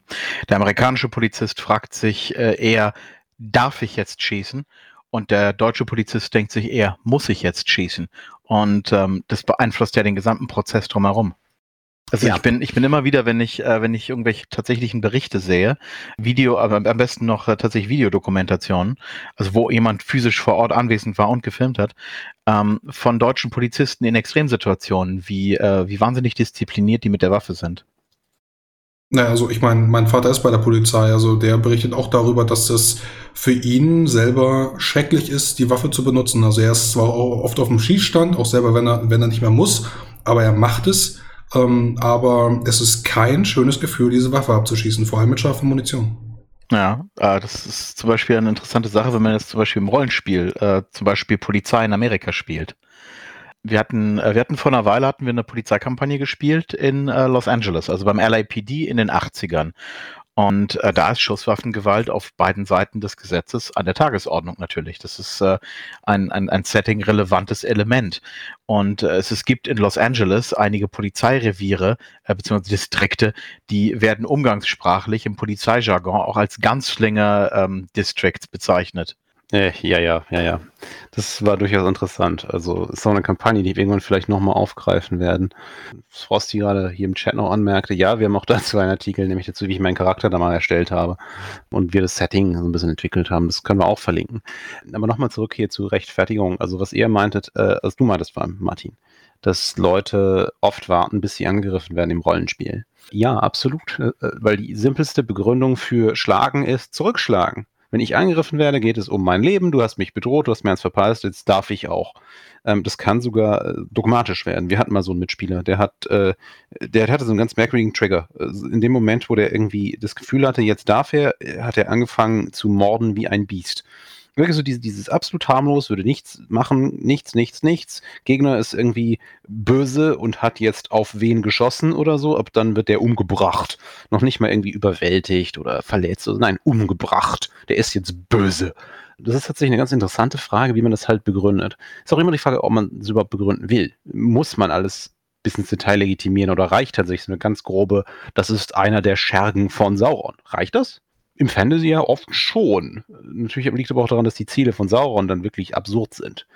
Der amerikanische Polizist fragt sich äh, eher, darf ich jetzt schießen? Und der deutsche Polizist denkt sich eher, muss ich jetzt schießen? Und ähm, das beeinflusst ja den gesamten Prozess drumherum. Also ja. ich bin, ich bin immer wieder, wenn ich, äh, wenn ich irgendwelche tatsächlichen Berichte sehe, Video, aber am besten noch äh, tatsächlich Videodokumentationen, also wo jemand physisch vor Ort anwesend war und gefilmt hat, ähm, von deutschen Polizisten in Extremsituationen, wie, äh, wie wahnsinnig diszipliniert die mit der Waffe sind. Naja, also ich meine, mein Vater ist bei der Polizei, also der berichtet auch darüber, dass das für ihn selber schrecklich ist, die Waffe zu benutzen. Also er ist zwar auch oft auf dem Schießstand, auch selber, wenn er, wenn er nicht mehr muss, aber er macht es ähm, aber es ist kein schönes Gefühl, diese Waffe abzuschießen, vor allem mit scharfer Munition. Ja, äh, das ist zum Beispiel eine interessante Sache, wenn man jetzt zum Beispiel im Rollenspiel, äh, zum Beispiel Polizei in Amerika spielt. Wir hatten, äh, wir hatten vor einer Weile hatten wir eine Polizeikampagne gespielt in äh, Los Angeles, also beim LAPD in den 80ern. Und äh, da ist Schusswaffengewalt auf beiden Seiten des Gesetzes an der Tagesordnung natürlich. Das ist äh, ein, ein, ein setting-relevantes Element. Und äh, es, es gibt in Los Angeles einige Polizeireviere äh, bzw. Distrikte, die werden umgangssprachlich im Polizeijargon auch als Gunslinger ähm, bezeichnet. Äh, ja, ja, ja, ja. Das war durchaus interessant. Also ist auch eine Kampagne, die wir irgendwann vielleicht nochmal aufgreifen werden. Frosty gerade hier im Chat noch anmerkte, ja, wir haben auch dazu einen Artikel, nämlich dazu, wie ich meinen Charakter da mal erstellt habe und wir das Setting so ein bisschen entwickelt haben. Das können wir auch verlinken. Aber nochmal zurück hier zur Rechtfertigung. Also was ihr meintet, äh, was du meintest vor allem, Martin, dass Leute oft warten, bis sie angegriffen werden im Rollenspiel. Ja, absolut. Äh, weil die simpelste Begründung für Schlagen ist zurückschlagen. Wenn ich angegriffen werde, geht es um mein Leben. Du hast mich bedroht, du hast mir eins verpasst, jetzt darf ich auch. Ähm, das kann sogar äh, dogmatisch werden. Wir hatten mal so einen Mitspieler, der hat, äh, der hatte so einen ganz merkwürdigen Trigger. Also in dem Moment, wo der irgendwie das Gefühl hatte, jetzt darf er, hat er angefangen zu morden wie ein Biest wirklich so dieses, dieses absolut harmlos, würde nichts machen, nichts, nichts, nichts. Gegner ist irgendwie böse und hat jetzt auf wen geschossen oder so, ab dann wird der umgebracht. Noch nicht mal irgendwie überwältigt oder verletzt. Nein, umgebracht. Der ist jetzt böse. Das ist tatsächlich eine ganz interessante Frage, wie man das halt begründet. Ist auch immer die Frage, ob man es überhaupt begründen will. Muss man alles bis ins Detail legitimieren oder reicht tatsächlich so eine ganz grobe, das ist einer der Schergen von Sauron. Reicht das? Im Fantasy ja oft schon. Natürlich liegt aber auch daran, dass die Ziele von Sauron dann wirklich absurd sind.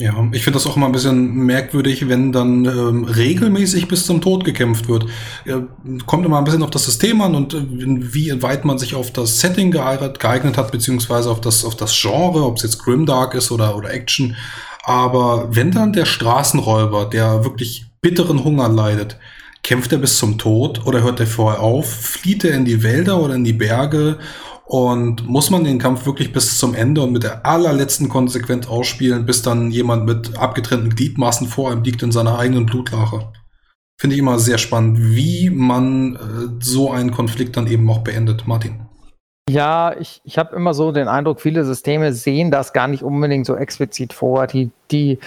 Ja, ich finde das auch immer ein bisschen merkwürdig, wenn dann ähm, regelmäßig bis zum Tod gekämpft wird. Ja, kommt immer ein bisschen auf das System an und äh, wie weit man sich auf das Setting geeignet, geeignet hat, beziehungsweise auf das, auf das Genre, ob es jetzt Grimdark ist oder, oder Action. Aber wenn dann der Straßenräuber, der wirklich bitteren Hunger leidet, Kämpft er bis zum Tod oder hört er vorher auf? Flieht er in die Wälder oder in die Berge? Und muss man den Kampf wirklich bis zum Ende und mit der allerletzten Konsequenz ausspielen, bis dann jemand mit abgetrennten Gliedmaßen vor ihm liegt in seiner eigenen Blutlache? Finde ich immer sehr spannend, wie man äh, so einen Konflikt dann eben auch beendet. Martin. Ja, ich, ich habe immer so den Eindruck, viele Systeme sehen das gar nicht unbedingt so explizit vor. Die, die,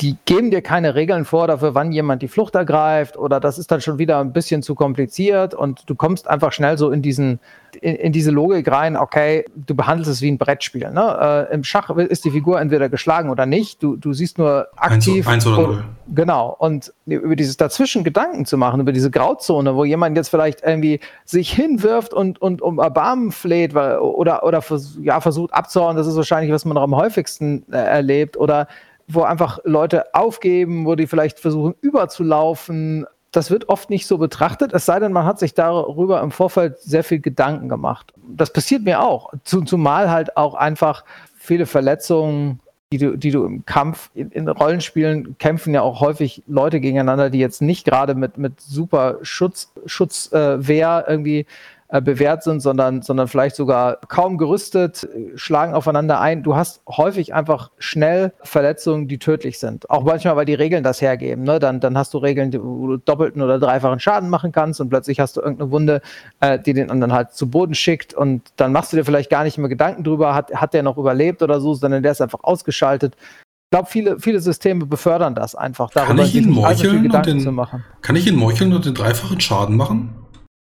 die geben dir keine Regeln vor dafür, wann jemand die Flucht ergreift oder das ist dann schon wieder ein bisschen zu kompliziert und du kommst einfach schnell so in diesen in, in diese Logik rein, okay, du behandelst es wie ein Brettspiel. Ne? Äh, Im Schach ist die Figur entweder geschlagen oder nicht. Du, du siehst nur aktiv. Eins, eins oder null. Genau. Und über dieses dazwischen Gedanken zu machen, über diese Grauzone, wo jemand jetzt vielleicht irgendwie sich hinwirft und, und um Erbarmen fleht weil, oder, oder vers ja, versucht abzuhauen, das ist wahrscheinlich, was man noch am häufigsten äh, erlebt. Oder wo einfach Leute aufgeben, wo die vielleicht versuchen überzulaufen. Das wird oft nicht so betrachtet, es sei denn, man hat sich darüber im Vorfeld sehr viel Gedanken gemacht. Das passiert mir auch, zumal halt auch einfach viele Verletzungen, die du, die du im Kampf, in, in Rollenspielen kämpfen ja auch häufig Leute gegeneinander, die jetzt nicht gerade mit, mit super Schutz, Schutzwehr irgendwie äh, bewährt sind, sondern, sondern vielleicht sogar kaum gerüstet, schlagen aufeinander ein. Du hast häufig einfach schnell Verletzungen, die tödlich sind. Auch manchmal, weil die Regeln das hergeben. Ne? Dann, dann hast du Regeln, wo du doppelten oder dreifachen Schaden machen kannst und plötzlich hast du irgendeine Wunde, äh, die den anderen halt zu Boden schickt und dann machst du dir vielleicht gar nicht mehr Gedanken drüber, hat, hat der noch überlebt oder so, sondern der ist einfach ausgeschaltet. Ich glaube, viele, viele Systeme befördern das einfach, darüber kann ich ihn meucheln und den, Kann ich ihn meucheln und den dreifachen Schaden machen?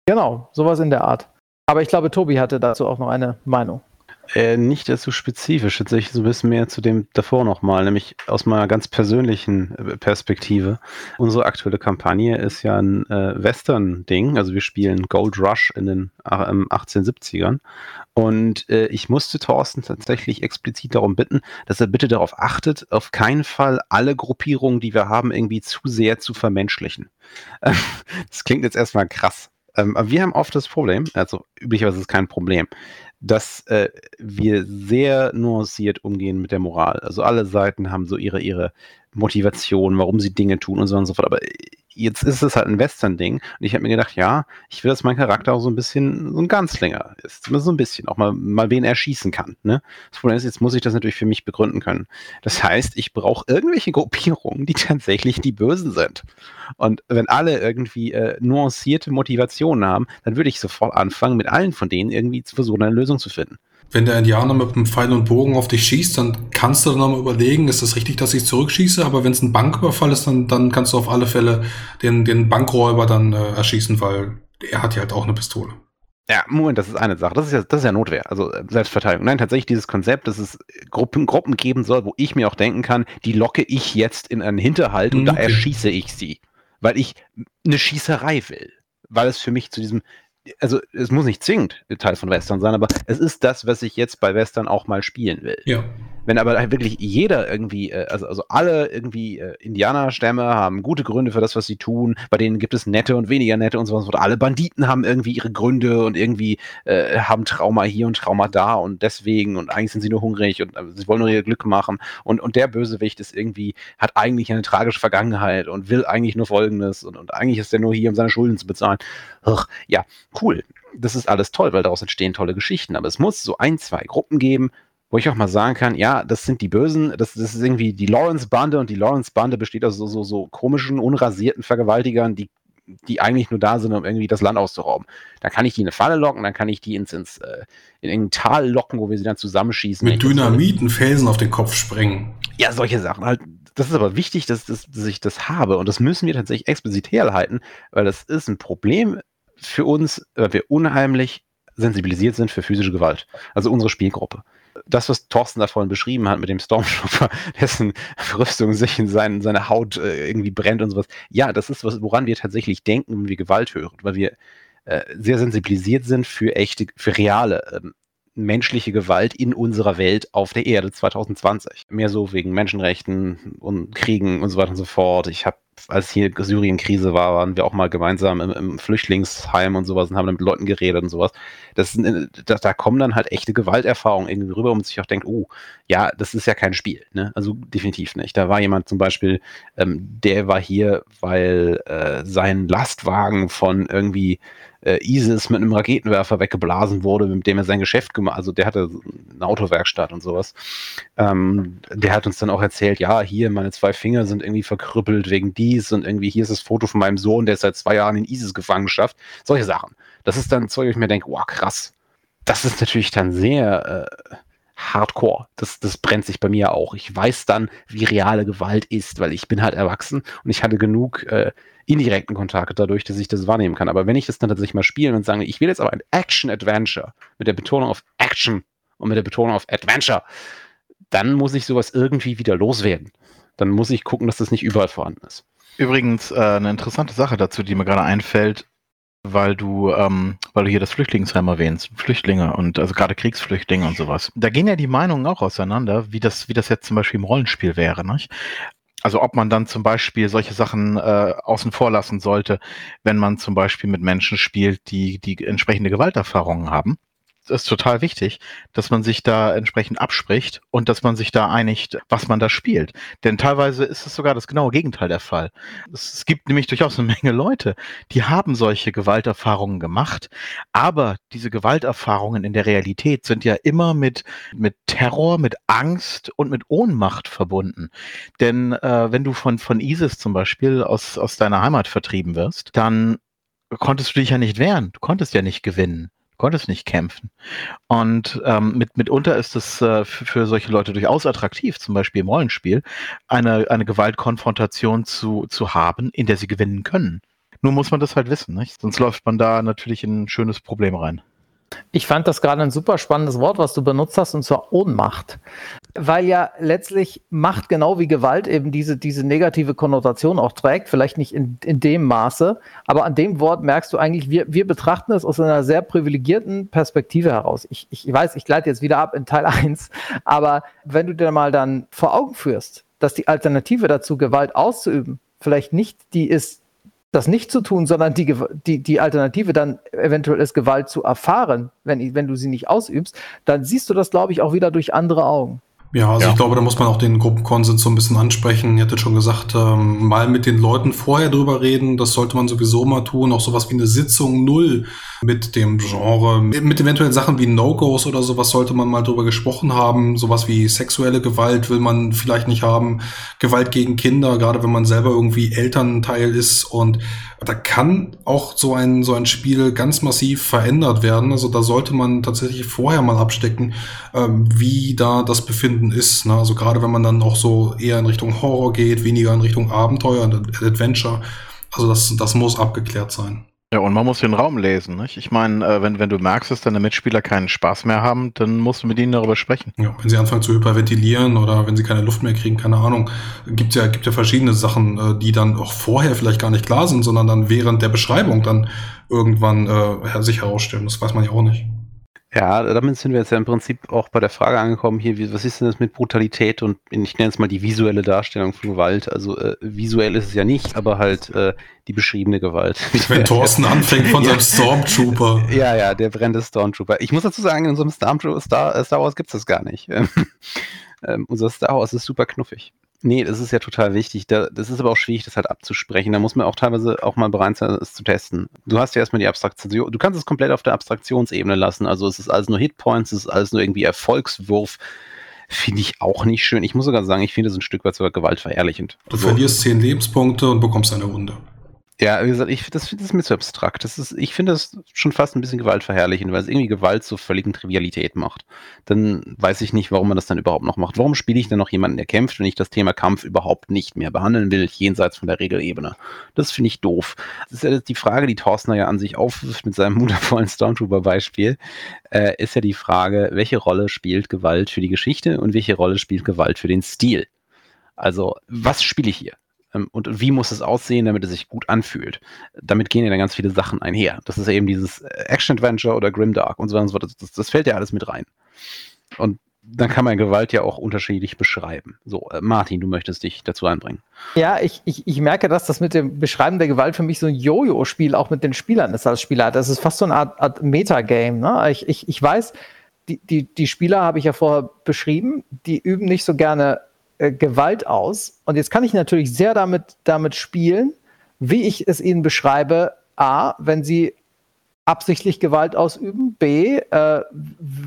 Genau, sowas in der Art. Aber ich glaube, Tobi hatte dazu auch noch eine Meinung. Äh, nicht so spezifisch, tatsächlich so ein bisschen mehr zu dem davor nochmal, nämlich aus meiner ganz persönlichen äh, Perspektive. Unsere aktuelle Kampagne ist ja ein äh, Western-Ding, also wir spielen Gold Rush in den äh, 1870ern und äh, ich musste Thorsten tatsächlich explizit darum bitten, dass er bitte darauf achtet, auf keinen Fall alle Gruppierungen, die wir haben, irgendwie zu sehr zu vermenschlichen. das klingt jetzt erstmal krass, ähm, wir haben oft das Problem, also üblicherweise ist es kein Problem, dass äh, wir sehr nuanciert umgehen mit der Moral. Also alle Seiten haben so ihre, ihre Motivation, warum sie Dinge tun und so und so fort. Aber jetzt ist es halt ein Western-Ding. Und ich habe mir gedacht, ja, ich will, dass mein Charakter auch so ein bisschen so ein Ganzlinger ist. So ein bisschen, auch mal, mal wen erschießen kann. Ne? Das Problem ist, jetzt muss ich das natürlich für mich begründen können. Das heißt, ich brauche irgendwelche Gruppierungen, die tatsächlich die Bösen sind. Und wenn alle irgendwie äh, nuancierte Motivationen haben, dann würde ich sofort anfangen, mit allen von denen irgendwie zu versuchen, eine Lösung zu finden wenn der Indianer mit einem Pfeil und Bogen auf dich schießt, dann kannst du dann nochmal überlegen, ist das richtig, dass ich zurückschieße? Aber wenn es ein Banküberfall ist, dann, dann kannst du auf alle Fälle den, den Bankräuber dann äh, erschießen, weil er hat ja halt auch eine Pistole. Ja, Moment, das ist eine Sache. Das ist ja, das ist ja Notwehr, also äh, Selbstverteidigung. Nein, tatsächlich dieses Konzept, dass es Gruppen, Gruppen geben soll, wo ich mir auch denken kann, die locke ich jetzt in einen Hinterhalt und okay. da erschieße ich sie. Weil ich eine Schießerei will. Weil es für mich zu diesem also es muss nicht zwingend Teil von Western sein, aber es ist das, was ich jetzt bei Western auch mal spielen will. Ja. Wenn aber halt wirklich jeder irgendwie, äh, also, also alle irgendwie äh, Indianerstämme haben gute Gründe für das, was sie tun, bei denen gibt es nette und weniger nette und so was. Alle Banditen haben irgendwie ihre Gründe und irgendwie äh, haben Trauma hier und Trauma da und deswegen und eigentlich sind sie nur hungrig und äh, sie wollen nur ihr Glück machen und, und der Bösewicht ist irgendwie, hat eigentlich eine tragische Vergangenheit und will eigentlich nur Folgendes und, und eigentlich ist er nur hier, um seine Schulden zu bezahlen. Ugh, ja, cool. Das ist alles toll, weil daraus entstehen tolle Geschichten. Aber es muss so ein, zwei Gruppen geben, wo ich auch mal sagen kann, ja, das sind die Bösen, das, das ist irgendwie die Lawrence-Bande und die Lawrence-Bande besteht aus so, so, so komischen, unrasierten Vergewaltigern, die, die eigentlich nur da sind, um irgendwie das Land auszurauben. Dann kann ich die in eine Falle locken, dann kann ich die ins, ins äh, in irgendein Tal locken, wo wir sie dann zusammenschießen. Mit Dynamit einen Felsen auf den Kopf sprengen. Ja, solche Sachen halt. Das ist aber wichtig, dass, dass, dass ich das habe und das müssen wir tatsächlich explizit herhalten, weil das ist ein Problem für uns, weil wir unheimlich sensibilisiert sind für physische Gewalt. Also unsere Spielgruppe das, was Thorsten da vorhin beschrieben hat mit dem Stormtrooper, dessen Rüstung sich in sein, seine Haut äh, irgendwie brennt und sowas. Ja, das ist was, woran wir tatsächlich denken, wenn wir Gewalt hören, weil wir äh, sehr sensibilisiert sind für echte, für reale ähm, menschliche Gewalt in unserer Welt auf der Erde 2020. Mehr so wegen Menschenrechten und Kriegen und so weiter und so fort. Ich habe als hier Syrien-Krise war, waren wir auch mal gemeinsam im, im, Flüchtlingsheim und sowas und haben dann mit Leuten geredet und sowas. Das, da, da kommen dann halt echte Gewalterfahrungen irgendwie rüber, wo man sich auch denkt, oh, ja, das ist ja kein Spiel. Ne? Also definitiv nicht. Da war jemand zum Beispiel, ähm, der war hier, weil äh, sein Lastwagen von irgendwie äh, ISIS mit einem Raketenwerfer weggeblasen wurde, mit dem er sein Geschäft gemacht Also der hatte eine Autowerkstatt und sowas. Ähm, der hat uns dann auch erzählt, ja, hier meine zwei Finger sind irgendwie verkrüppelt wegen dies und irgendwie hier ist das Foto von meinem Sohn, der ist seit zwei Jahren in ISIS-Gefangenschaft. Solche Sachen. Das ist dann Zeug, wo ich mir denke, wow, krass. Das ist natürlich dann sehr äh, hardcore. Das, das brennt sich bei mir auch. Ich weiß dann, wie reale Gewalt ist, weil ich bin halt erwachsen und ich hatte genug äh, indirekten Kontakt dadurch, dass ich das wahrnehmen kann. Aber wenn ich das dann tatsächlich mal spiele und sage, ich will jetzt aber ein Action-Adventure mit der Betonung auf Action und mit der Betonung auf Adventure, dann muss ich sowas irgendwie wieder loswerden. Dann muss ich gucken, dass das nicht überall vorhanden ist. Übrigens, äh, eine interessante Sache dazu, die mir gerade einfällt, weil du, ähm, weil du hier das Flüchtlingsheim erwähnst, Flüchtlinge und also gerade Kriegsflüchtlinge und sowas. Da gehen ja die Meinungen auch auseinander, wie das, wie das jetzt zum Beispiel im Rollenspiel wäre. Nicht? Also ob man dann zum Beispiel solche Sachen äh, außen vor lassen sollte, wenn man zum Beispiel mit Menschen spielt, die die entsprechende Gewalterfahrungen haben ist total wichtig, dass man sich da entsprechend abspricht und dass man sich da einigt, was man da spielt. Denn teilweise ist es sogar das genaue Gegenteil der Fall. Es, gibt nämlich durchaus eine Menge Leute, die haben solche Gewalterfahrungen gemacht, aber diese Gewalterfahrungen in der Realität sind ja immer mit, mit Terror, mit Angst und mit Ohnmacht verbunden. Denn äh, wenn du von, von ISIS zum Beispiel aus, aus deiner Heimat vertrieben wirst, dann konntest du dich ja nicht wehren. Du konntest ja nicht gewinnen konntest nicht kämpfen. Und ähm, mit, mitunter ist es äh, für, solche Leute durchaus attraktiv, zum Beispiel im Rollenspiel, eine, eine Gewaltkonfrontation zu, zu haben, in der sie gewinnen können. Nur muss man das halt wissen, nicht? sonst läuft man da natürlich in ein schönes Problem rein. Ich fand das gerade ein super spannendes Wort, was du benutzt hast, und zwar Ohnmacht. Weil ja letztlich Macht genau wie Gewalt eben diese, diese negative Konnotation auch trägt, vielleicht nicht in, in dem Maße, aber an dem Wort merkst du eigentlich, wir, wir betrachten es aus einer sehr privilegierten Perspektive heraus. Ich, ich weiß, ich gleite jetzt wieder ab in Teil 1, aber wenn du dir mal dann vor Augen führst, dass die Alternative dazu, Gewalt auszuüben, vielleicht nicht die ist, das nicht zu tun, sondern die, die, die Alternative dann eventuell ist, Gewalt zu erfahren, wenn, wenn du sie nicht ausübst, dann siehst du das, glaube ich, auch wieder durch andere Augen. Ja, also ja. ich glaube, da muss man auch den Gruppenkonsens so ein bisschen ansprechen. Ihr hattet schon gesagt, ähm, mal mit den Leuten vorher drüber reden, das sollte man sowieso mal tun. Auch sowas wie eine Sitzung null mit dem Genre, mit, eventuellen Sachen wie No-Gos oder sowas sollte man mal drüber gesprochen haben. Sowas wie sexuelle Gewalt will man vielleicht nicht haben. Gewalt gegen Kinder, gerade wenn man selber irgendwie Elternteil ist. Und da kann auch so ein, so ein Spiel ganz massiv verändert werden. Also da sollte man tatsächlich vorher mal abstecken, ähm, wie da das Befinden Gründen ist. Ne? Also gerade wenn man dann auch so eher in Richtung Horror geht, weniger in Richtung Abenteuer und Adventure. Also das, das muss abgeklärt sein. Ja, und man muss den Raum lesen. Nicht? Ich meine, äh, wenn, wenn du merkst, dass deine Mitspieler keinen Spaß mehr haben, dann musst du mit ihnen darüber sprechen. Ja, wenn sie anfangen zu hyperventilieren oder wenn sie keine Luft mehr kriegen, keine Ahnung. Gibt ja, gibt ja verschiedene Sachen, äh, die dann auch vorher vielleicht gar nicht klar sind, sondern dann während der Beschreibung dann irgendwann äh, sich herausstellen. Das weiß man ja auch nicht. Ja, damit sind wir jetzt ja im Prinzip auch bei der Frage angekommen hier, wie, was ist denn das mit Brutalität und ich nenne es mal die visuelle Darstellung von Gewalt. Also äh, visuell ist es ja nicht, aber halt äh, die beschriebene Gewalt. Wenn Thorsten anfängt von seinem Stormtrooper. Ja, ja, der brennende Stormtrooper. Ich muss dazu sagen, in unserem Stormtrooper Star, äh, Star Wars gibt es das gar nicht. ähm, unser Star Wars ist super knuffig. Nee, das ist ja total wichtig. Da, das ist aber auch schwierig, das halt abzusprechen. Da muss man auch teilweise auch mal bereit sein, es zu testen. Du hast ja erstmal die Abstraktion. Du kannst es komplett auf der Abstraktionsebene lassen. Also es ist alles nur Hitpoints, es ist alles nur irgendwie Erfolgswurf. Finde ich auch nicht schön. Ich muss sogar sagen, ich finde es ein Stück weit sogar gewaltverherrlichend. Du verlierst zehn Lebenspunkte und bekommst eine Wunde. Ja, wie gesagt, ich, das, das ist mir zu abstrakt. Das ist, ich finde das schon fast ein bisschen gewaltverherrlichend, weil es irgendwie Gewalt zur völligen Trivialität macht. Dann weiß ich nicht, warum man das dann überhaupt noch macht. Warum spiele ich denn noch jemanden, der kämpft, wenn ich das Thema Kampf überhaupt nicht mehr behandeln will, jenseits von der Regelebene? Das finde ich doof. Das ist ja die Frage, die Thorsten ja an sich aufwirft mit seinem wundervollen Stormtrooper-Beispiel, äh, ist ja die Frage, welche Rolle spielt Gewalt für die Geschichte und welche Rolle spielt Gewalt für den Stil? Also, was spiele ich hier? Ähm, und wie muss es aussehen, damit es sich gut anfühlt. Damit gehen ja dann ganz viele Sachen einher. Das ist ja eben dieses Action-Adventure oder Grimdark und so weiter und. Das, das, fällt ja alles mit rein. Und dann kann man Gewalt ja auch unterschiedlich beschreiben. So, äh, Martin, du möchtest dich dazu einbringen. Ja, ich, ich, ich merke, dass das mit dem Beschreiben der Gewalt für mich so ein Jojo-Spiel auch mit den Spielern ist als Spieler. Das ist fast so eine Art, Art Metagame. Ne? Ich, ich, ich weiß, die, die, die Spieler habe ich ja vorher beschrieben, die üben nicht so gerne äh, Gewalt aus. Und jetzt kann ich natürlich sehr damit, damit spielen, wie ich es ihnen beschreibe. A, wenn sie absichtlich Gewalt ausüben. B, äh,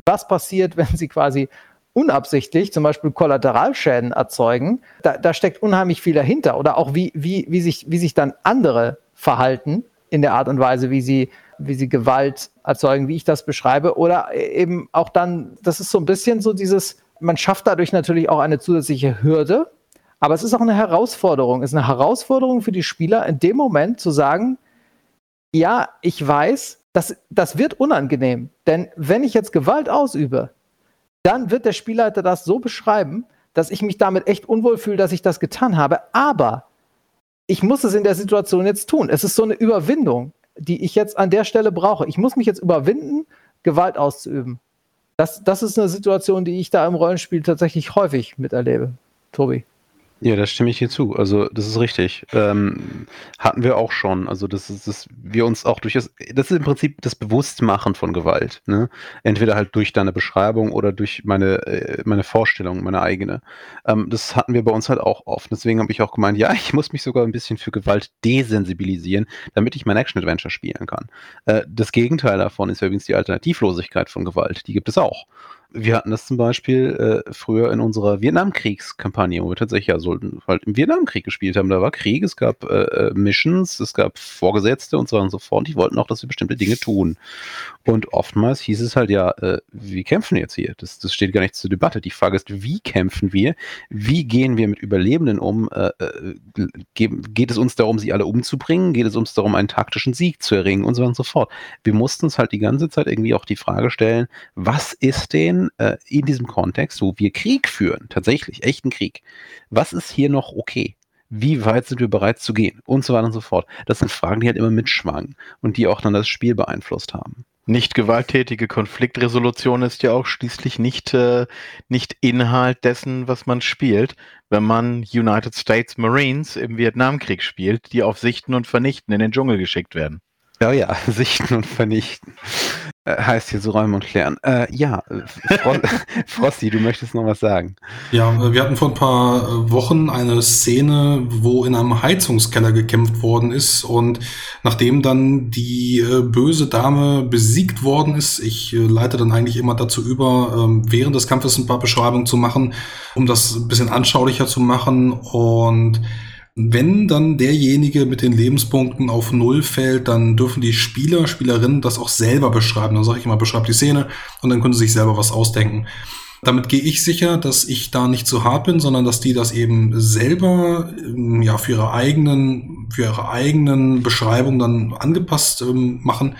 was passiert, wenn sie quasi unabsichtlich zum Beispiel Kollateralschäden erzeugen. Da, da, steckt unheimlich viel dahinter. Oder auch wie, wie, wie, sich, wie sich dann andere verhalten in der Art und Weise, wie sie, wie sie Gewalt erzeugen, wie ich das beschreibe. Oder eben auch dann, das ist so ein bisschen so dieses, man schafft dadurch natürlich auch eine zusätzliche Hürde, aber es ist auch eine Herausforderung. Es ist eine Herausforderung für die Spieler, in dem Moment zu sagen, ja, ich weiß, das, das wird unangenehm. Denn wenn ich jetzt Gewalt ausübe, dann wird der Spielleiter das so beschreiben, dass ich mich damit echt unwohl fühle, dass ich das getan habe. Aber ich muss es in der Situation jetzt tun. Es ist so eine Überwindung, die ich jetzt an der Stelle brauche. Ich muss mich jetzt überwinden, Gewalt auszuüben. Das, das ist eine Situation, die ich da im Rollenspiel tatsächlich häufig miterlebe. Tobi. Ja, da stimme ich hier zu. Also, das ist richtig. Ähm, hatten wir auch schon. Also, das ist, dass wir uns auch durch das, das ist im Prinzip das Bewusstmachen von Gewalt. Ne? Entweder halt durch deine Beschreibung oder durch meine, äh, meine Vorstellung, meine eigene. Ähm, das hatten wir bei uns halt auch oft. Deswegen habe ich auch gemeint, ja, ich muss mich sogar ein bisschen für Gewalt desensibilisieren, damit ich mein Action-Adventure spielen kann. Äh, das Gegenteil davon ist übrigens die Alternativlosigkeit von Gewalt. Die gibt es auch. Wir hatten das zum Beispiel äh, früher in unserer Vietnamkriegskampagne, wo wir tatsächlich ja so halt im Vietnamkrieg gespielt haben. Da war Krieg, es gab äh, äh, Missions, es gab Vorgesetzte und so weiter und so fort. Die wollten auch, dass wir bestimmte Dinge tun. Und oftmals hieß es halt ja, äh, wie kämpfen wir jetzt hier? Das, das steht gar nicht zur Debatte. Die Frage ist, wie kämpfen wir? Wie gehen wir mit Überlebenden um? Äh, äh geht es uns darum, sie alle umzubringen? Geht es uns darum, einen taktischen Sieg zu erringen und so weiter und so fort? Wir mussten uns halt die ganze Zeit irgendwie auch die Frage stellen, was ist denn denn äh, in diesem Kontext, wo wir Krieg führen, tatsächlich echten Krieg, was ist hier noch okay? Wie weit sind wir bereit zu gehen? Und so weiter und so fort. Das sind Fragen, die halt immer mitschwangen und die auch dann das Spiel beeinflusst haben. Nicht gewalttätige Konfliktresolution ist ja auch schließlich nicht, äh, nicht Inhalt dessen, was man spielt, wenn man United States Marines im Vietnamkrieg spielt, die auf Sichten und Vernichten in den Dschungel geschickt werden. Ja, ja, sichten und vernichten. Äh, heißt hier so räumen und klären. Äh, ja, Fro Frosty, du möchtest noch was sagen. Ja, äh, wir hatten vor ein paar äh, Wochen eine Szene, wo in einem Heizungskeller gekämpft worden ist und nachdem dann die äh, böse Dame besiegt worden ist, ich leite dann eigentlich immer dazu über, ähm, während des Kampfes ein paar Beschreibungen zu machen, um das ein bisschen anschaulicher zu machen und wenn dann derjenige mit den Lebenspunkten auf Null fällt, dann dürfen die Spieler, Spielerinnen das auch selber beschreiben. Dann sage ich immer, beschreib die Szene und dann können sie sich selber was ausdenken. Damit gehe ich sicher, dass ich da nicht zu hart bin, sondern dass die das eben selber ähm, ja für ihre eigenen, für ihre eigenen Beschreibungen dann angepasst ähm, machen.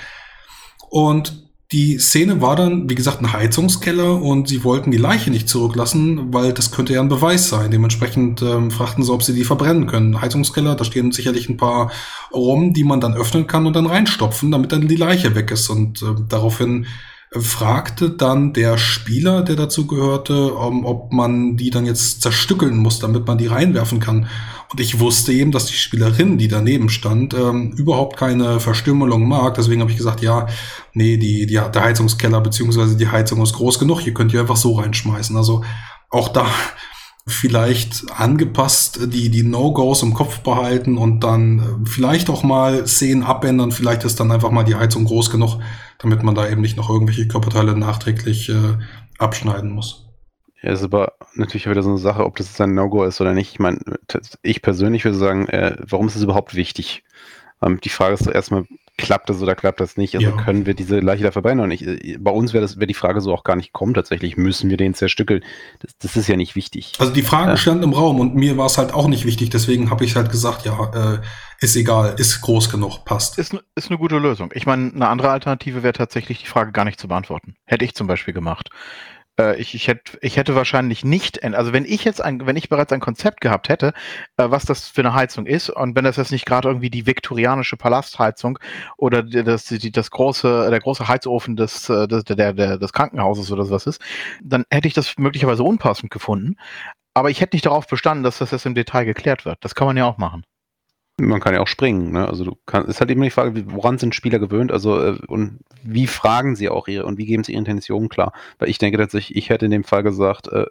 Und die Szene war dann, wie gesagt, ein Heizungskeller und sie wollten die Leiche nicht zurücklassen, weil das könnte ja ein Beweis sein. Dementsprechend ähm, fragten sie, ob sie die verbrennen können. Heizungskeller, da stehen sicherlich ein paar rum, die man dann öffnen kann und dann reinstopfen, damit dann die Leiche weg ist. Und äh, daraufhin fragte dann der Spieler, der dazu gehörte, um, ähm, ob man die dann jetzt zerstückeln muss, damit man die reinwerfen kann. Und ich wusste eben, dass die Spielerin, die daneben stand, ähm, überhaupt keine Verstümmelung mag. Deswegen habe ich gesagt, ja, nee, die, die, der Heizungskeller beziehungsweise die Heizung ist groß genug, hier könnt ihr einfach so reinschmeißen. Also auch da vielleicht angepasst, die, die No-Gos im Kopf behalten und dann äh, vielleicht auch mal Szenen abändern. Vielleicht ist dann einfach mal die Heizung groß genug, damit man da eben nicht noch irgendwelche Körperteile nachträglich äh, abschneiden muss. Ja, ist aber natürlich wieder so eine Sache, ob das jetzt ein No-Go ist oder nicht. Ich meine, ich persönlich würde sagen, äh, warum ist es überhaupt wichtig? Ähm, die Frage ist doch erstmal, klappt das oder klappt das nicht? Also ja. können wir diese Leiche da verbrennen oder nicht? Äh, bei uns wäre das wäre die Frage so auch gar nicht kommen. Tatsächlich müssen wir den zerstückeln. Das, das ist ja nicht wichtig. Also die Frage äh, stand im Raum und mir war es halt auch nicht wichtig. Deswegen habe ich halt gesagt, ja, äh, ist egal, ist groß genug, passt. Ist, ist eine gute Lösung. Ich meine, eine andere Alternative wäre tatsächlich die Frage gar nicht zu beantworten. Hätte ich zum Beispiel gemacht. Äh, ich, ich, hätte, ich hätte wahrscheinlich nicht, also wenn ich jetzt ein, wenn ich bereits ein Konzept gehabt hätte, äh, was das für eine Heizung ist, und wenn das jetzt nicht gerade irgendwie die viktorianische Palastheizung oder das, die, das große, der große Heizofen des, äh, des, der, der, des Krankenhauses oder sowas ist, dann hätte ich das möglicherweise unpassend gefunden. Aber ich hätte nicht darauf bestanden, dass das jetzt im Detail geklärt wird. Das kann man ja auch machen. Man kann ja auch springen, ne? Also du kannst, ist halt eben die Frage, woran sind Spieler gewöhnt, also äh, und wie fragen sie auch ihre und wie geben sie ihre Intentionen klar? Weil ich denke tatsächlich, ich hätte in dem Fall gesagt, äh,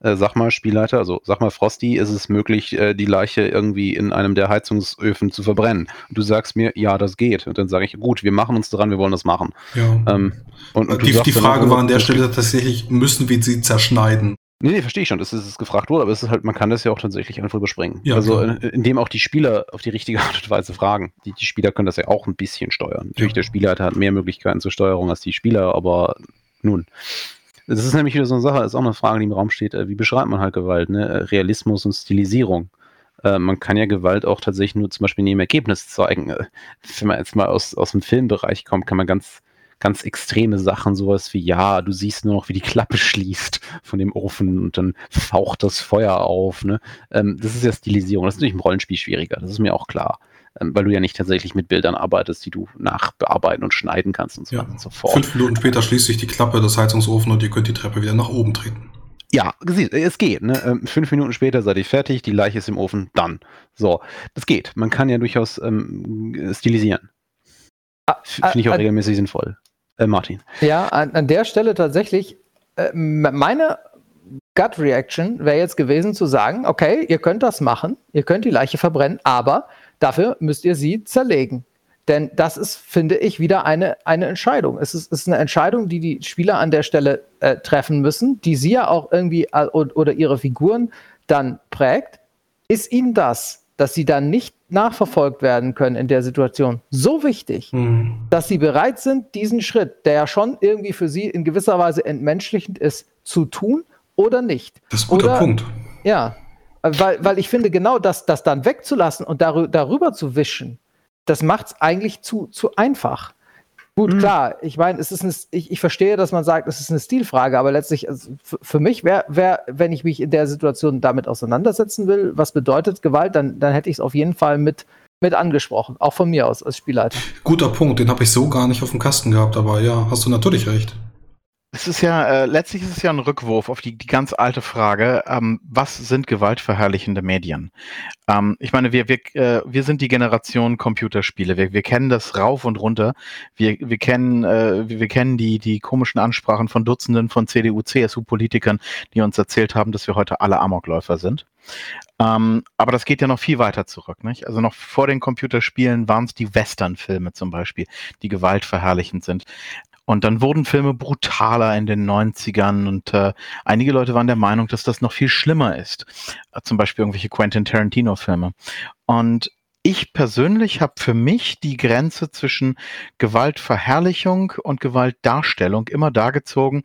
äh, sag mal, Spielleiter, also sag mal, Frosty, ist es möglich, äh, die Leiche irgendwie in einem der Heizungsöfen zu verbrennen? Und du sagst mir, ja, das geht. Und dann sage ich, gut, wir machen uns dran, wir wollen das machen. Ja. Ähm, und, und die, die Frage war an der Stelle tatsächlich, müssen wir sie zerschneiden? Nee, nee, verstehe ich schon, dass es gefragt wurde, aber es ist halt, man kann das ja auch tatsächlich einfach überspringen. Ja, also in, indem auch die Spieler auf die richtige Art und Weise fragen. Die, die Spieler können das ja auch ein bisschen steuern. Natürlich, ja. der Spieler hat mehr Möglichkeiten zur Steuerung als die Spieler, aber nun. Das ist nämlich wieder so eine Sache, ist auch eine Frage, die im Raum steht, äh, wie beschreibt man halt Gewalt, ne? Realismus und Stilisierung. Äh, man kann ja Gewalt auch tatsächlich nur zum Beispiel neben Ergebnis zeigen. Äh, wenn man jetzt mal aus, aus dem Filmbereich kommt, kann man ganz ganz extreme Sachen, sowas wie, ja, du siehst nur noch, wie die Klappe schließt von dem Ofen und dann faucht das Feuer auf. Ne? Ähm, das ist ja Stilisierung. Das ist natürlich im Rollenspiel schwieriger, das ist mir auch klar. Ähm, weil du ja nicht tatsächlich mit Bildern arbeitest, die du nachbearbeiten und schneiden kannst und so ja. weiter und so fort. Fünf Minuten später schließt sich die Klappe des Heizungsofens und ihr könnt die Treppe wieder nach oben treten. Ja, es geht. Ne? Ähm, fünf Minuten später seid ihr fertig, die Leiche ist im Ofen, dann. So, das geht. Man kann ja durchaus ähm, stilisieren. Ah, Finde ich auch ah, regelmäßig sinnvoll. Äh, Martin. Ja, an, an, der Stelle tatsächlich, äh, meine Gut Reaction wäre jetzt gewesen zu sagen, okay, ihr könnt das machen, ihr könnt die Leiche verbrennen, aber dafür müsst ihr sie zerlegen. Denn das ist, finde ich, wieder eine, eine Entscheidung. Es ist, ist eine Entscheidung, die die Spieler an der Stelle äh, treffen müssen, die sie ja auch irgendwie äh, oder ihre Figuren dann prägt. Ist ihnen das dass sie dann nicht nachverfolgt werden können in der Situation, so wichtig, mhm. dass sie bereit sind, diesen Schritt, der ja schon irgendwie für sie in gewisser Weise entmenschlichend ist, zu tun oder nicht. Das ist ein guter oder, Punkt. Ja, weil, weil ich finde, genau das, das dann wegzulassen und darüber, darüber zu wischen, das macht es eigentlich zu, zu einfach. Gut, mhm. klar, ich meine, es ist eine, ich, ich verstehe, dass man sagt, es ist eine Stilfrage, aber letztlich, also für mich wäre, wär, wenn ich mich in der Situation damit auseinandersetzen will, was bedeutet Gewalt, dann, dann hätte ich es auf jeden Fall mit, mit angesprochen, auch von mir aus als Spielleiter. Guter Punkt, den habe ich so gar nicht auf dem Kasten gehabt, aber ja, hast du natürlich recht. Es ist ja, äh, letztlich ist es ja ein Rückwurf auf die, die ganz alte Frage, ähm, was sind gewaltverherrlichende Medien? Ähm, ich meine, wir, wir, äh, wir sind die Generation Computerspiele. Wir, wir kennen das rauf und runter. Wir, wir kennen, äh, wir, wir kennen die, die komischen Ansprachen von Dutzenden von CDU, CSU-Politikern, die uns erzählt haben, dass wir heute alle Amokläufer sind. Ähm, aber das geht ja noch viel weiter zurück. Nicht? Also noch vor den Computerspielen waren es die Western-Filme zum Beispiel, die gewaltverherrlichend sind. Und dann wurden Filme brutaler in den 90ern und äh, einige Leute waren der Meinung, dass das noch viel schlimmer ist. Äh, zum Beispiel irgendwelche Quentin Tarantino-Filme. Und ich persönlich habe für mich die Grenze zwischen Gewaltverherrlichung und Gewaltdarstellung immer da gezogen.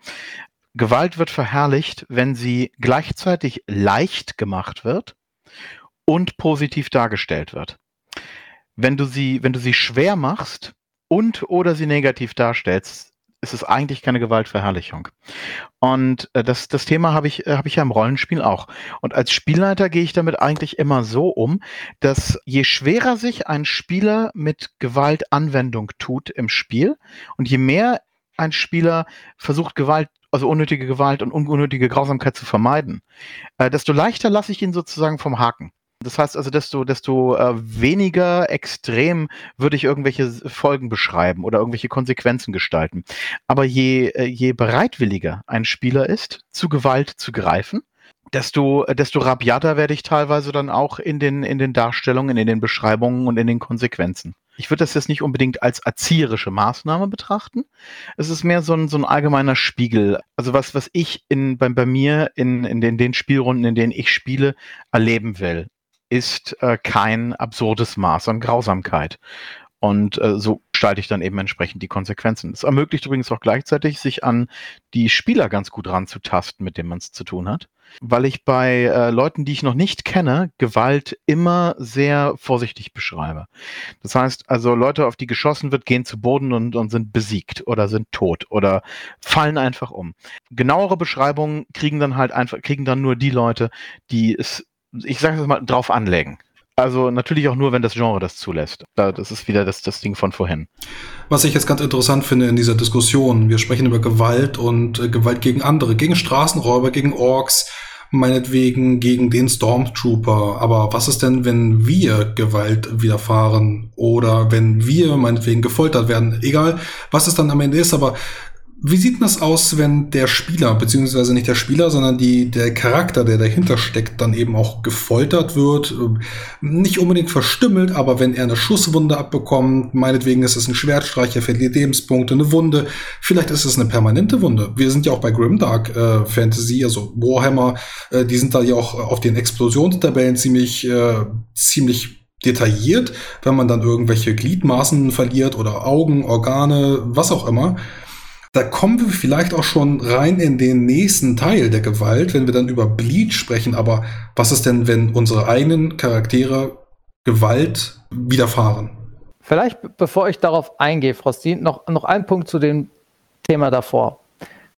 Gewalt wird verherrlicht, wenn sie gleichzeitig leicht gemacht wird und positiv dargestellt wird. Wenn du sie, wenn du sie schwer machst und oder sie negativ darstellst, ist es eigentlich keine Gewaltverherrlichung. Und äh, das, das Thema habe ich, äh, habe ich ja im Rollenspiel auch. Und als Spielleiter gehe ich damit eigentlich immer so um, dass je schwerer sich ein Spieler mit Gewaltanwendung tut im Spiel und je mehr ein Spieler versucht, Gewalt also unnötige Gewalt und unnötige Grausamkeit zu vermeiden, äh, desto leichter lasse ich ihn sozusagen vom Haken. Das heißt also, desto, desto äh, weniger extrem würde ich irgendwelche Folgen beschreiben oder irgendwelche Konsequenzen gestalten. Aber je, äh, je bereitwilliger ein Spieler ist, zu Gewalt zu greifen, desto, desto rabiater werde ich teilweise dann auch in den, in den Darstellungen, in den Beschreibungen und in den Konsequenzen. Ich würde das jetzt nicht unbedingt als erzieherische Maßnahme betrachten. Es ist mehr so ein, so ein allgemeiner Spiegel. Also was, was ich in, bei, bei mir in, in den, den Spielrunden, in denen ich spiele, erleben will ist äh, kein absurdes Maß an Grausamkeit. Und äh, so gestalte ich dann eben entsprechend die Konsequenzen. Es ermöglicht übrigens auch gleichzeitig, sich an die Spieler ganz gut ranzutasten, mit denen man es zu tun hat. Weil ich bei äh, Leuten, die ich noch nicht kenne, Gewalt immer sehr vorsichtig beschreibe. Das heißt, also Leute, auf die geschossen wird, gehen zu Boden und, und sind besiegt oder sind tot oder fallen einfach um. Genauere Beschreibungen kriegen dann halt einfach, kriegen dann nur die Leute, die es ich sage es mal, drauf anlegen. Also natürlich auch nur, wenn das Genre das zulässt. Das ist wieder das, das Ding von vorhin. Was ich jetzt ganz interessant finde in dieser Diskussion, wir sprechen über Gewalt und äh, Gewalt gegen andere, gegen Straßenräuber, gegen Orks, meinetwegen gegen den Stormtrooper. Aber was ist denn, wenn wir Gewalt widerfahren oder wenn wir meinetwegen gefoltert werden? Egal, was es dann am Ende ist, aber wie sieht das aus, wenn der Spieler, beziehungsweise nicht der Spieler, sondern die, der Charakter, der dahinter steckt, dann eben auch gefoltert wird? Nicht unbedingt verstümmelt, aber wenn er eine Schusswunde abbekommt, meinetwegen ist es ein Schwertstreich, er verliert Lebenspunkte, eine Wunde, vielleicht ist es eine permanente Wunde. Wir sind ja auch bei Grimdark äh, Fantasy, also Warhammer, äh, die sind da ja auch auf den Explosionstabellen ziemlich, äh, ziemlich detailliert, wenn man dann irgendwelche Gliedmaßen verliert oder Augen, Organe, was auch immer. Da kommen wir vielleicht auch schon rein in den nächsten Teil der Gewalt, wenn wir dann über Bleach sprechen. Aber was ist denn, wenn unsere eigenen Charaktere Gewalt widerfahren? Vielleicht, bevor ich darauf eingehe, Frostin, noch, noch ein Punkt zu dem Thema davor.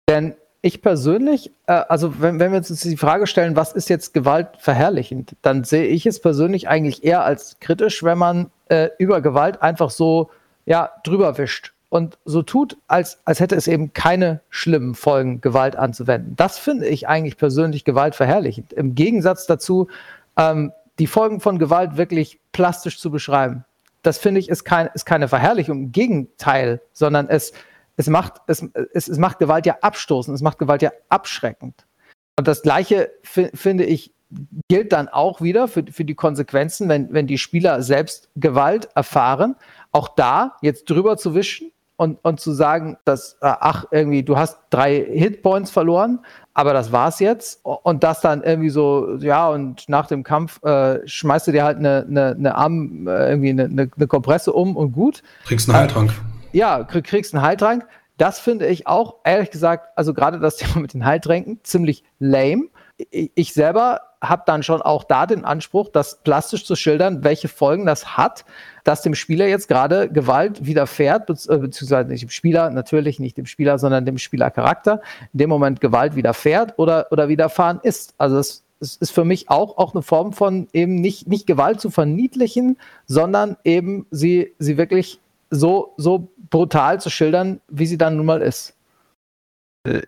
Denn ich persönlich, äh, also wenn, wenn wir uns die Frage stellen, was ist jetzt Gewalt verherrlichend, dann sehe ich es persönlich eigentlich eher als kritisch, wenn man äh, über Gewalt einfach so ja, drüber wischt und so tut, als, als hätte es eben keine schlimmen Folgen, Gewalt anzuwenden. Das finde ich eigentlich persönlich gewaltverherrlichend. Im Gegensatz dazu, ähm, die Folgen von Gewalt wirklich plastisch zu beschreiben. Das finde ich ist, kein, ist keine Verherrlichung, im Gegenteil, sondern es, es, macht, es, es, es macht Gewalt ja abstoßend, es macht Gewalt ja abschreckend. Und das Gleiche finde ich gilt dann auch wieder für, für die Konsequenzen, wenn, wenn die Spieler selbst Gewalt erfahren. Auch da jetzt drüber zu wischen, und, und zu sagen, dass, äh, ach, irgendwie, du hast drei Hitpoints verloren, aber das war's jetzt. Und das dann irgendwie so, ja, und nach dem Kampf äh, schmeißt du dir halt eine, eine, eine Arm, äh, irgendwie eine, eine, eine, Kompresse um und gut. Kriegst einen Heiltrank. Äh, ja, krieg, kriegst einen Heiltrank. Das finde ich auch, ehrlich gesagt, also gerade das Thema mit den Heiltränken, ziemlich lame. Ich, selber habe dann schon auch da den Anspruch, das plastisch zu schildern, welche Folgen das hat dass dem Spieler jetzt gerade Gewalt widerfährt, äh, beziehungsweise nicht dem Spieler, natürlich nicht dem Spieler, sondern dem Spielercharakter, in dem Moment Gewalt widerfährt oder, oder widerfahren ist. Also es, es ist für mich auch, auch eine Form von eben nicht, nicht Gewalt zu verniedlichen, sondern eben sie, sie wirklich so, so brutal zu schildern, wie sie dann nun mal ist.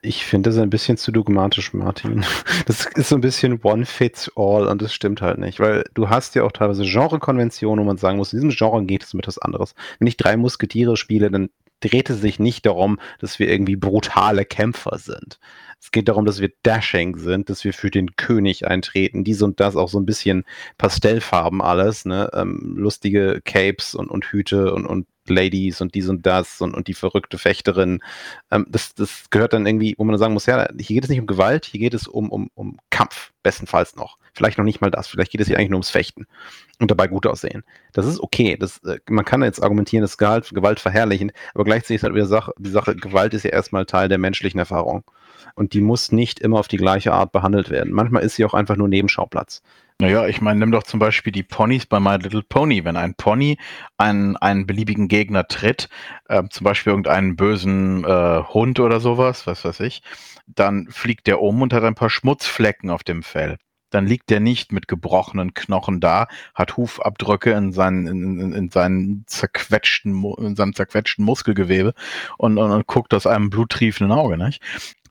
Ich finde das ein bisschen zu dogmatisch, Martin. Das ist so ein bisschen one fits all und das stimmt halt nicht, weil du hast ja auch teilweise Genrekonventionen, wo man sagen muss, in diesem Genre geht es um etwas anderes. Wenn ich drei Musketiere spiele, dann dreht es sich nicht darum, dass wir irgendwie brutale Kämpfer sind. Es geht darum, dass wir dashing sind, dass wir für den König eintreten, dies und das auch so ein bisschen Pastellfarben alles, ne? Ähm, lustige Capes und, und Hüte und, und Ladies und dies und das und, und die verrückte Fechterin. Ähm, das, das gehört dann irgendwie, wo man sagen muss, ja, hier geht es nicht um Gewalt, hier geht es um, um, um Kampf, bestenfalls noch. Vielleicht noch nicht mal das, vielleicht geht es hier eigentlich nur ums Fechten und dabei gut aussehen. Das ist okay. Das, äh, man kann jetzt argumentieren, dass Gewalt, Gewalt verherrlichen, aber gleichzeitig ist halt wieder Sache, die Sache, Gewalt ist ja erstmal Teil der menschlichen Erfahrung. Und die muss nicht immer auf die gleiche Art behandelt werden. Manchmal ist sie auch einfach nur Nebenschauplatz. Naja, ich meine, nimm doch zum Beispiel die Ponys bei My Little Pony. Wenn ein Pony einen, einen beliebigen Gegner tritt, äh, zum Beispiel irgendeinen bösen äh, Hund oder sowas, was weiß ich, dann fliegt der um und hat ein paar Schmutzflecken auf dem Fell. Dann liegt der nicht mit gebrochenen Knochen da, hat Hufabdrücke in seinen, in, in, in seinen zerquetschten, in seinem zerquetschten Muskelgewebe und, und, und guckt aus einem bluttriefenden Auge, nicht?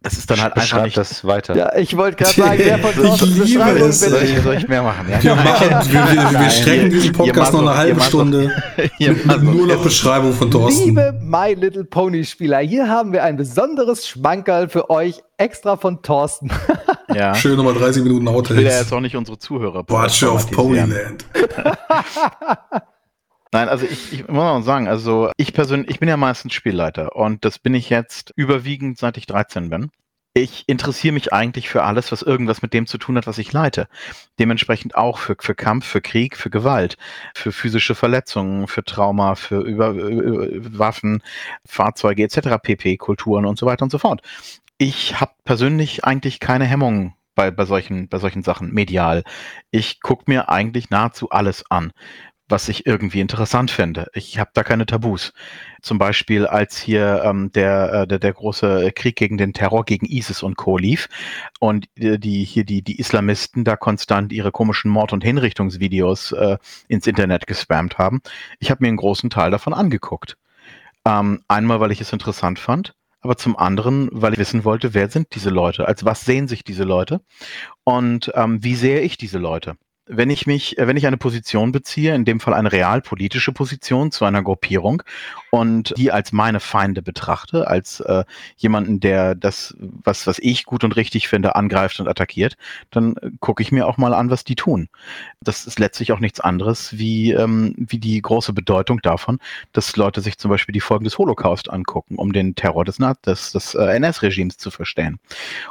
Das ist dann halt einfach nicht das weiter. Ja, ich wollte gerade sagen, der von Ich liebe es. soll, ich, soll ich mehr machen? Ja, Wir, machen, wir, wir, wir strecken diesen Podcast noch eine halbe Stunde mit, mit nur noch Beschreibung von Thorsten. Liebe My Little Pony Spieler, hier haben wir ein besonderes Schmankerl für euch, extra von Thorsten. ja. Schön nochmal 30 Minuten Ich will ja Outtakes. jetzt auch nicht unsere Zuhörer Watch of. Ponyland. Nein, also ich, ich muss auch sagen, also ich persönlich, ich bin ja meistens Spielleiter und das bin ich jetzt überwiegend, seit ich 13 bin. Ich interessiere mich eigentlich für alles, was irgendwas mit dem zu tun hat, was ich leite. Dementsprechend auch für, für Kampf, für Krieg, für Gewalt, für physische Verletzungen, für Trauma, für über, über Waffen, Fahrzeuge etc., PP, Kulturen und so weiter und so fort. Ich habe persönlich eigentlich keine Hemmungen bei, bei, solchen, bei solchen Sachen medial. Ich gucke mir eigentlich nahezu alles an was ich irgendwie interessant finde. Ich habe da keine Tabus. Zum Beispiel, als hier ähm, der, äh, der, der große Krieg gegen den Terror, gegen ISIS und Co. lief und äh, die hier die, die Islamisten da konstant ihre komischen Mord- und Hinrichtungsvideos äh, ins Internet gespammt haben. Ich habe mir einen großen Teil davon angeguckt. Ähm, einmal, weil ich es interessant fand, aber zum anderen, weil ich wissen wollte, wer sind diese Leute? Als was sehen sich diese Leute? Und ähm, wie sehe ich diese Leute? Wenn ich mich, äh, wenn ich eine Position beziehe, in dem Fall eine realpolitische Position zu einer Gruppierung und die als meine Feinde betrachte, als äh, jemanden, der das, was, was ich gut und richtig finde, angreift und attackiert, dann äh, gucke ich mir auch mal an, was die tun. Das ist letztlich auch nichts anderes wie, ähm, wie die große Bedeutung davon, dass Leute sich zum Beispiel die Folgen des Holocaust angucken, um den Terror des, des, des äh, NS-Regimes zu verstehen,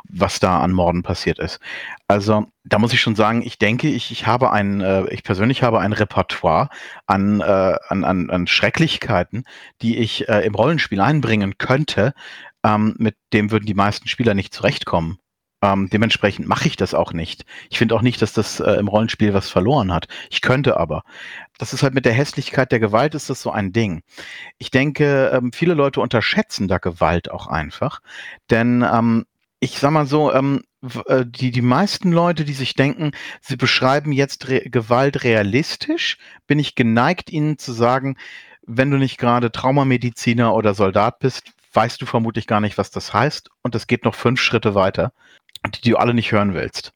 was da an Morden passiert ist. Also da muss ich schon sagen, ich denke, ich, ich habe ein, äh, ich persönlich habe ein Repertoire an, äh, an, an, an Schrecklichkeiten, die ich äh, im Rollenspiel einbringen könnte. Ähm, mit dem würden die meisten Spieler nicht zurechtkommen. Ähm, dementsprechend mache ich das auch nicht. Ich finde auch nicht, dass das äh, im Rollenspiel was verloren hat. Ich könnte aber. Das ist halt mit der Hässlichkeit der Gewalt ist das so ein Ding. Ich denke, ähm, viele Leute unterschätzen da Gewalt auch einfach. Denn ähm, ich sag mal so, ähm, äh, die, die meisten Leute, die sich denken, sie beschreiben jetzt Re Gewalt realistisch, bin ich geneigt, ihnen zu sagen, wenn du nicht gerade Traumamediziner oder Soldat bist, weißt du vermutlich gar nicht, was das heißt. Und das geht noch fünf Schritte weiter, die du alle nicht hören willst.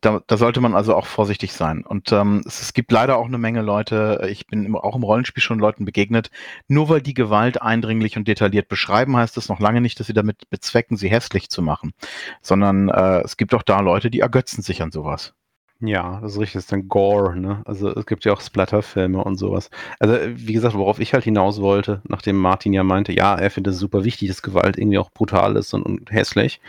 Da, da sollte man also auch vorsichtig sein. Und ähm, es, es gibt leider auch eine Menge Leute, ich bin im, auch im Rollenspiel schon Leuten begegnet, nur weil die Gewalt eindringlich und detailliert beschreiben, heißt das noch lange nicht, dass sie damit bezwecken, sie hässlich zu machen. Sondern äh, es gibt auch da Leute, die ergötzen sich an sowas. Ja, das ist richtig, das ist dann Gore, ne? Also es gibt ja auch Splatterfilme und sowas. Also wie gesagt, worauf ich halt hinaus wollte, nachdem Martin ja meinte, ja, er findet es super wichtig, dass Gewalt irgendwie auch brutal ist und, und hässlich.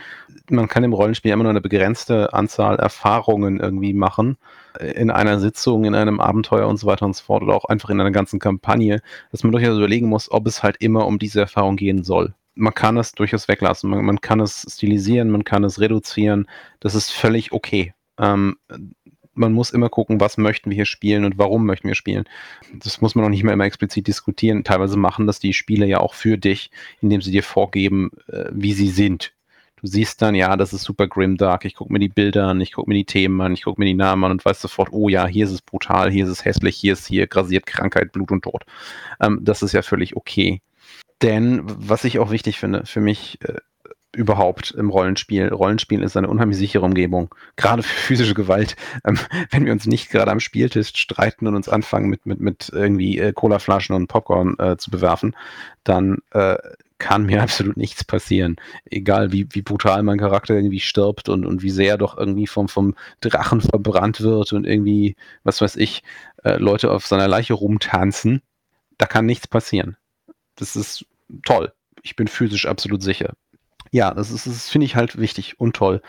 Man kann im Rollenspiel immer nur eine begrenzte Anzahl Erfahrungen irgendwie machen. äh, In einer Sitzung, in einem Abenteuer und so weiter und so fort oder auch einfach in einer ganzen Kampagne, dass man durchaus überlegen muss, ob es halt immer um diese Erfahrung gehen soll. Man kann es durchaus weglassen, man, man kann es stilisieren, man kann es reduzieren. Das ist völlig okay. Ähm, man muss immer gucken, was möchten wir hier spielen und warum möchten wir spielen. Das muss man auch nicht mehr immer explizit diskutieren. Teilweise machen das die Spiele ja auch für dich, indem sie dir vorgeben, äh, wie sie sind. Du siehst dann, ja, das ist super grimdark. Ich gucke mir die Bilder an, ich gucke mir die Themen an, ich gucke mir die Namen an und weiß sofort, oh ja, hier ist es brutal, hier ist es hässlich, hier ist hier grasiert Krankheit, Blut und Tod. Ähm, das ist ja völlig okay. Denn was ich auch wichtig finde, für mich äh, überhaupt im Rollenspiel. Rollenspiel ist eine unheimlich sichere Umgebung, gerade für physische Gewalt. Ähm, wenn wir uns nicht gerade am Spieltisch streiten und uns anfangen mit, mit, mit irgendwie äh, Colaflaschen und Popcorn äh, zu bewerfen, dann äh, kann mir absolut nichts passieren. Egal wie, wie brutal mein Charakter irgendwie stirbt und, und wie sehr doch irgendwie vom, vom Drachen verbrannt wird und irgendwie, was weiß ich, äh, Leute auf seiner Leiche rumtanzen da kann nichts passieren. Das ist toll. Ich bin physisch absolut sicher. Ja, das das finde ich halt wichtig und toll.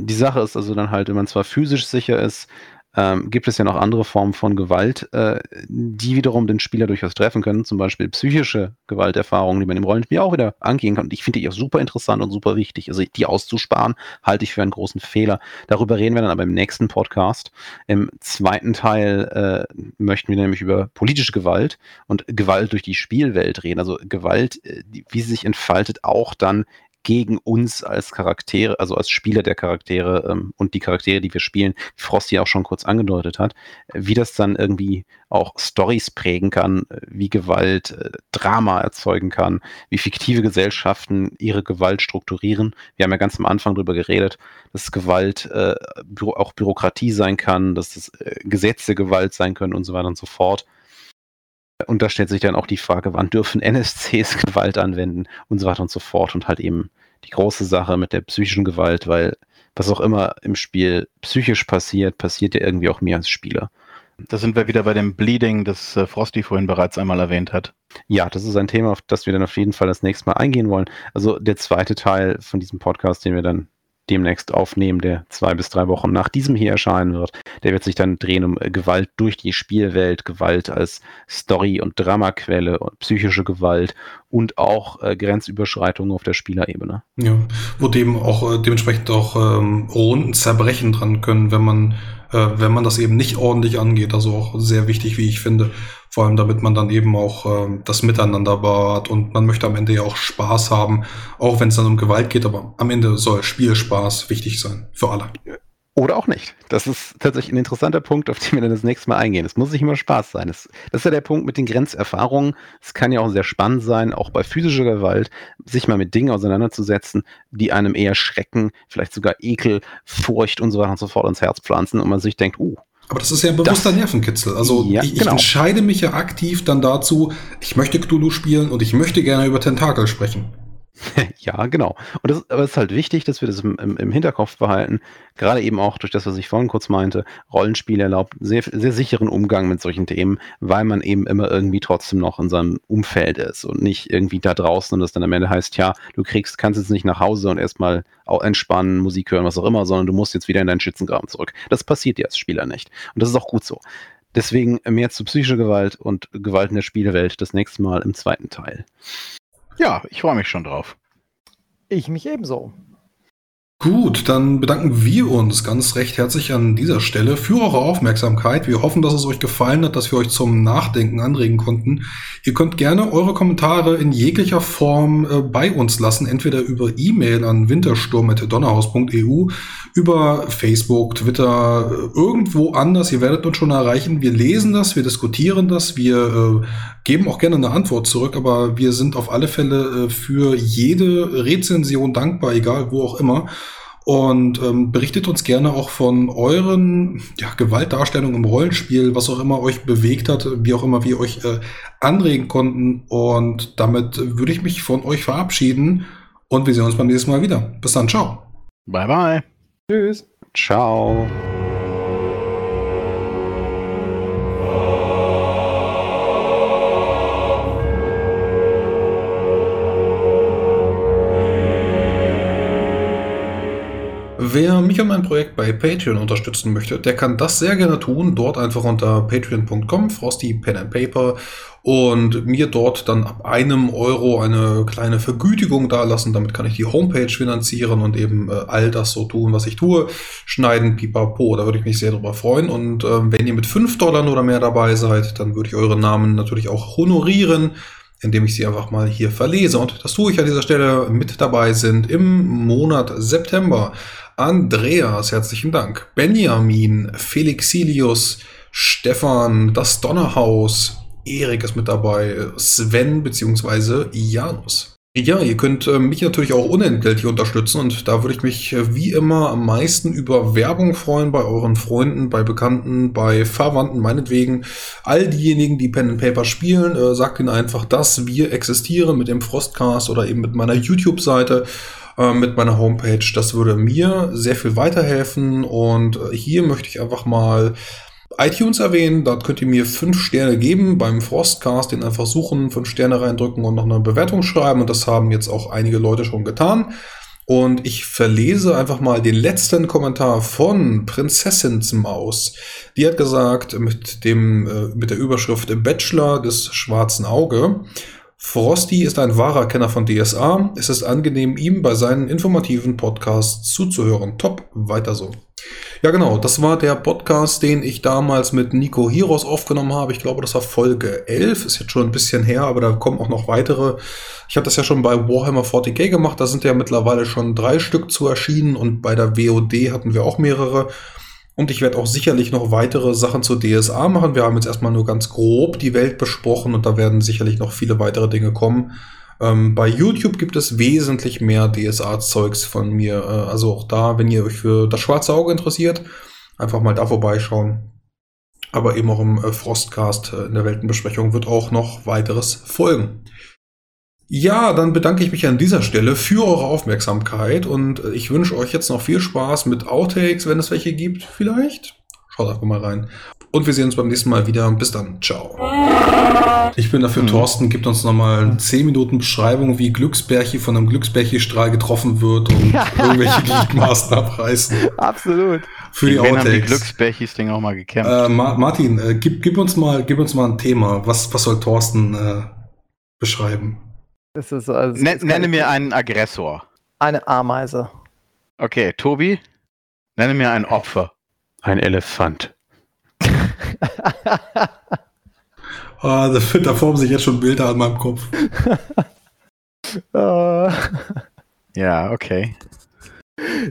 Die Sache ist also dann halt, wenn man zwar physisch sicher ist, ähm, gibt es ja noch andere Formen von Gewalt, äh, die wiederum den Spieler durchaus treffen können, zum Beispiel psychische Gewalterfahrungen, die man im Rollenspiel auch wieder angehen kann. Und ich finde die auch super interessant und super wichtig. Also die auszusparen, halte ich für einen großen Fehler. Darüber reden wir dann aber im nächsten Podcast. Im zweiten Teil äh, möchten wir nämlich über politische Gewalt und Gewalt durch die Spielwelt reden. Also Gewalt, äh, wie sie sich entfaltet, auch dann gegen uns als Charaktere, also als Spieler der Charaktere ähm, und die Charaktere, die wir spielen, wie Frosty auch schon kurz angedeutet hat, wie das dann irgendwie auch Stories prägen kann, wie Gewalt äh, Drama erzeugen kann, wie fiktive Gesellschaften ihre Gewalt strukturieren. Wir haben ja ganz am Anfang darüber geredet, dass Gewalt äh, auch Bürokratie sein kann, dass es äh, Gesetze Gewalt sein können und so weiter und so fort. Und da stellt sich dann auch die Frage, wann dürfen NSCs Gewalt anwenden und so weiter und so fort. Und halt eben die große Sache mit der psychischen Gewalt, weil was auch immer im Spiel psychisch passiert, passiert ja irgendwie auch mir als Spieler. Da sind wir wieder bei dem Bleeding, das äh, Frosty vorhin bereits einmal erwähnt hat. Ja, das ist ein Thema, auf das wir dann auf jeden Fall das nächste Mal eingehen wollen. Also der zweite Teil von diesem Podcast, den wir dann demnächst aufnehmen, der zwei bis drei Wochen nach diesem hier erscheinen wird. Der wird sich dann drehen um äh, Gewalt durch die Spielwelt, Gewalt als Story- und Dramaquelle und psychische Gewalt und auch äh, Grenzüberschreitungen auf der Spielerebene. Ja, wo dem auch äh, dementsprechend auch ähm, Runden zerbrechen dran können, wenn man, äh, wenn man das eben nicht ordentlich angeht. Also auch sehr wichtig, wie ich finde. Vor allem, damit man dann eben auch äh, das Miteinander bewahrt und man möchte am Ende ja auch Spaß haben, auch wenn es dann um Gewalt geht, aber am Ende soll Spielspaß wichtig sein für alle. Oder auch nicht. Das ist tatsächlich ein interessanter Punkt, auf den wir dann das nächste Mal eingehen. Es muss nicht immer Spaß sein. Das, das ist ja der Punkt mit den Grenzerfahrungen. Es kann ja auch sehr spannend sein, auch bei physischer Gewalt, sich mal mit Dingen auseinanderzusetzen, die einem eher Schrecken, vielleicht sogar Ekel, Furcht und so weiter und so fort ins Herz pflanzen und man sich denkt, uh, aber das ist ja ein bewusster das, Nervenkitzel. Also ja, ich, ich genau. entscheide mich ja aktiv dann dazu, ich möchte Cthulhu spielen und ich möchte gerne über Tentakel sprechen. ja, genau. Und das, aber es ist halt wichtig, dass wir das im, im, im, Hinterkopf behalten. Gerade eben auch durch das, was ich vorhin kurz meinte. Rollenspiel erlaubt sehr, sehr sicheren Umgang mit solchen Themen, weil man eben immer irgendwie trotzdem noch in seinem Umfeld ist und nicht irgendwie da draußen und das dann am Ende heißt, ja, du kriegst, kannst jetzt nicht nach Hause und erstmal entspannen, Musik hören, was auch immer, sondern du musst jetzt wieder in deinen Schützengraben zurück. Das passiert dir als Spieler nicht. Und das ist auch gut so. Deswegen mehr zu psychischer Gewalt und Gewalt in der Spielewelt das nächste Mal im zweiten Teil. Ja, ich freue mich schon drauf. Ich mich ebenso. Gut, dann bedanken wir uns ganz recht herzlich an dieser Stelle für eure Aufmerksamkeit. Wir hoffen, dass es euch gefallen hat, dass wir euch zum Nachdenken anregen konnten. Ihr könnt gerne eure Kommentare in jeglicher Form äh, bei uns lassen, entweder über E-Mail an wintersturm.donnerhaus.eu, über Facebook, Twitter, äh, irgendwo anders. Ihr werdet uns schon erreichen. Wir lesen das, wir diskutieren das, wir äh, geben auch gerne eine Antwort zurück, aber wir sind auf alle Fälle äh, für jede Rezension dankbar, egal wo auch immer. Und ähm, berichtet uns gerne auch von euren ja, Gewaltdarstellungen im Rollenspiel, was auch immer euch bewegt hat, wie auch immer wir euch äh, anregen konnten. Und damit würde ich mich von euch verabschieden und wir sehen uns beim nächsten Mal wieder. Bis dann, ciao. Bye bye. Tschüss. Ciao. Wer mich und mein Projekt bei Patreon unterstützen möchte, der kann das sehr gerne tun. Dort einfach unter patreon.com, Frosty Pen and Paper und mir dort dann ab einem Euro eine kleine Vergütigung dalassen. Damit kann ich die Homepage finanzieren und eben äh, all das so tun, was ich tue. Schneiden, pipapo. Da würde ich mich sehr drüber freuen. Und äh, wenn ihr mit 5 Dollar oder mehr dabei seid, dann würde ich eure Namen natürlich auch honorieren indem ich sie einfach mal hier verlese. Und das tue ich an dieser Stelle mit dabei sind im Monat September Andreas, herzlichen Dank. Benjamin, Felixilius, Stefan, das Donnerhaus, Erik ist mit dabei, Sven bzw. Janus. Ja, ihr könnt äh, mich natürlich auch unentgeltlich unterstützen und da würde ich mich äh, wie immer am meisten über Werbung freuen bei euren Freunden, bei Bekannten, bei Verwandten, meinetwegen. All diejenigen, die Pen and Paper spielen, äh, sagt ihnen einfach, dass wir existieren mit dem Frostcast oder eben mit meiner YouTube-Seite äh, mit meiner Homepage. Das würde mir sehr viel weiterhelfen und äh, hier möchte ich einfach mal iTunes erwähnen. Dort könnt ihr mir fünf Sterne geben beim Frostcast, den einfach suchen, fünf Sterne reindrücken und noch eine Bewertung schreiben. Und das haben jetzt auch einige Leute schon getan. Und ich verlese einfach mal den letzten Kommentar von Prinzessinsmaus. Die hat gesagt, mit dem, äh, mit der Überschrift Bachelor des schwarzen Auge. Frosty ist ein wahrer Kenner von DSA. Es ist angenehm, ihm bei seinen informativen Podcasts zuzuhören. Top, weiter so. Ja, genau, das war der Podcast, den ich damals mit Nico Hiros aufgenommen habe. Ich glaube, das war Folge 11, ist jetzt schon ein bisschen her, aber da kommen auch noch weitere. Ich habe das ja schon bei Warhammer 40k gemacht, da sind ja mittlerweile schon drei Stück zu erschienen und bei der WOD hatten wir auch mehrere. Und ich werde auch sicherlich noch weitere Sachen zur DSA machen. Wir haben jetzt erstmal nur ganz grob die Welt besprochen und da werden sicherlich noch viele weitere Dinge kommen. Ähm, bei YouTube gibt es wesentlich mehr DSA-Zeugs von mir. Äh, also auch da, wenn ihr euch für das schwarze Auge interessiert, einfach mal da vorbeischauen. Aber eben auch im äh, Frostcast äh, in der Weltenbesprechung wird auch noch weiteres folgen. Ja, dann bedanke ich mich an dieser Stelle für eure Aufmerksamkeit und äh, ich wünsche euch jetzt noch viel Spaß mit Outtakes, wenn es welche gibt, vielleicht. Schaut einfach mal rein. Und wir sehen uns beim nächsten Mal wieder. Bis dann. Ciao. Ich bin dafür, mhm. Thorsten gibt uns nochmal 10 Minuten Beschreibung, wie Glücksbärchi von einem Glücksbärchi-Strahl getroffen wird und irgendwelche Gliedmaßen abreißen. Absolut. Für die Outtakes. haben die Glücksbärchis Ding auch mal gekämpft. Äh, Ma Martin, äh, gib, gib, uns mal, gib uns mal ein Thema. Was, was soll Thorsten äh, beschreiben? Das ist, also, das nenne mir einen Aggressor. Eine Ameise. Okay, Tobi, nenne mir ein Opfer. Ein Elefant. ah, da, da formen sich jetzt schon Bilder an meinem Kopf. ja, okay.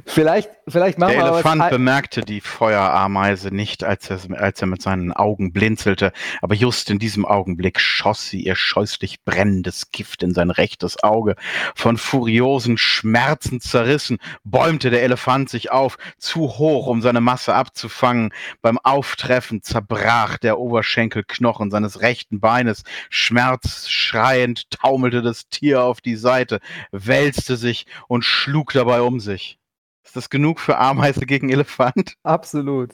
Vielleicht, vielleicht machen Der Elefant bemerkte die Feuerameise nicht, als er, als er mit seinen Augen blinzelte, aber just in diesem Augenblick schoss sie ihr scheußlich brennendes Gift in sein rechtes Auge. Von furiosen Schmerzen zerrissen, bäumte der Elefant sich auf, zu hoch, um seine Masse abzufangen. Beim Auftreffen zerbrach der Oberschenkelknochen seines rechten Beines. Schmerzschreiend taumelte das Tier auf die Seite, wälzte sich und schlug dabei um sich. Ist das genug für Ameise gegen Elefant? Absolut.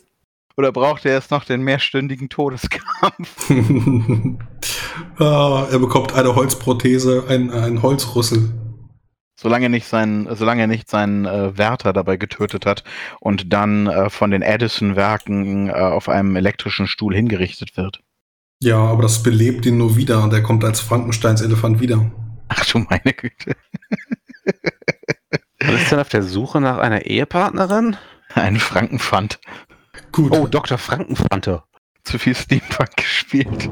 Oder braucht er jetzt noch den mehrstündigen Todeskampf? ah, er bekommt eine Holzprothese, ein, ein Holzrüssel. Solange er nicht seinen, solange er nicht seinen äh, Wärter dabei getötet hat und dann äh, von den Edison-Werken äh, auf einem elektrischen Stuhl hingerichtet wird. Ja, aber das belebt ihn nur wieder und er kommt als Frankensteins Elefant wieder. Ach du meine Güte. Was ist denn auf der Suche nach einer Ehepartnerin? Ein Frankenpfand. Gut. Oh, Dr. Frankenpfante. Zu viel Steampunk gespielt.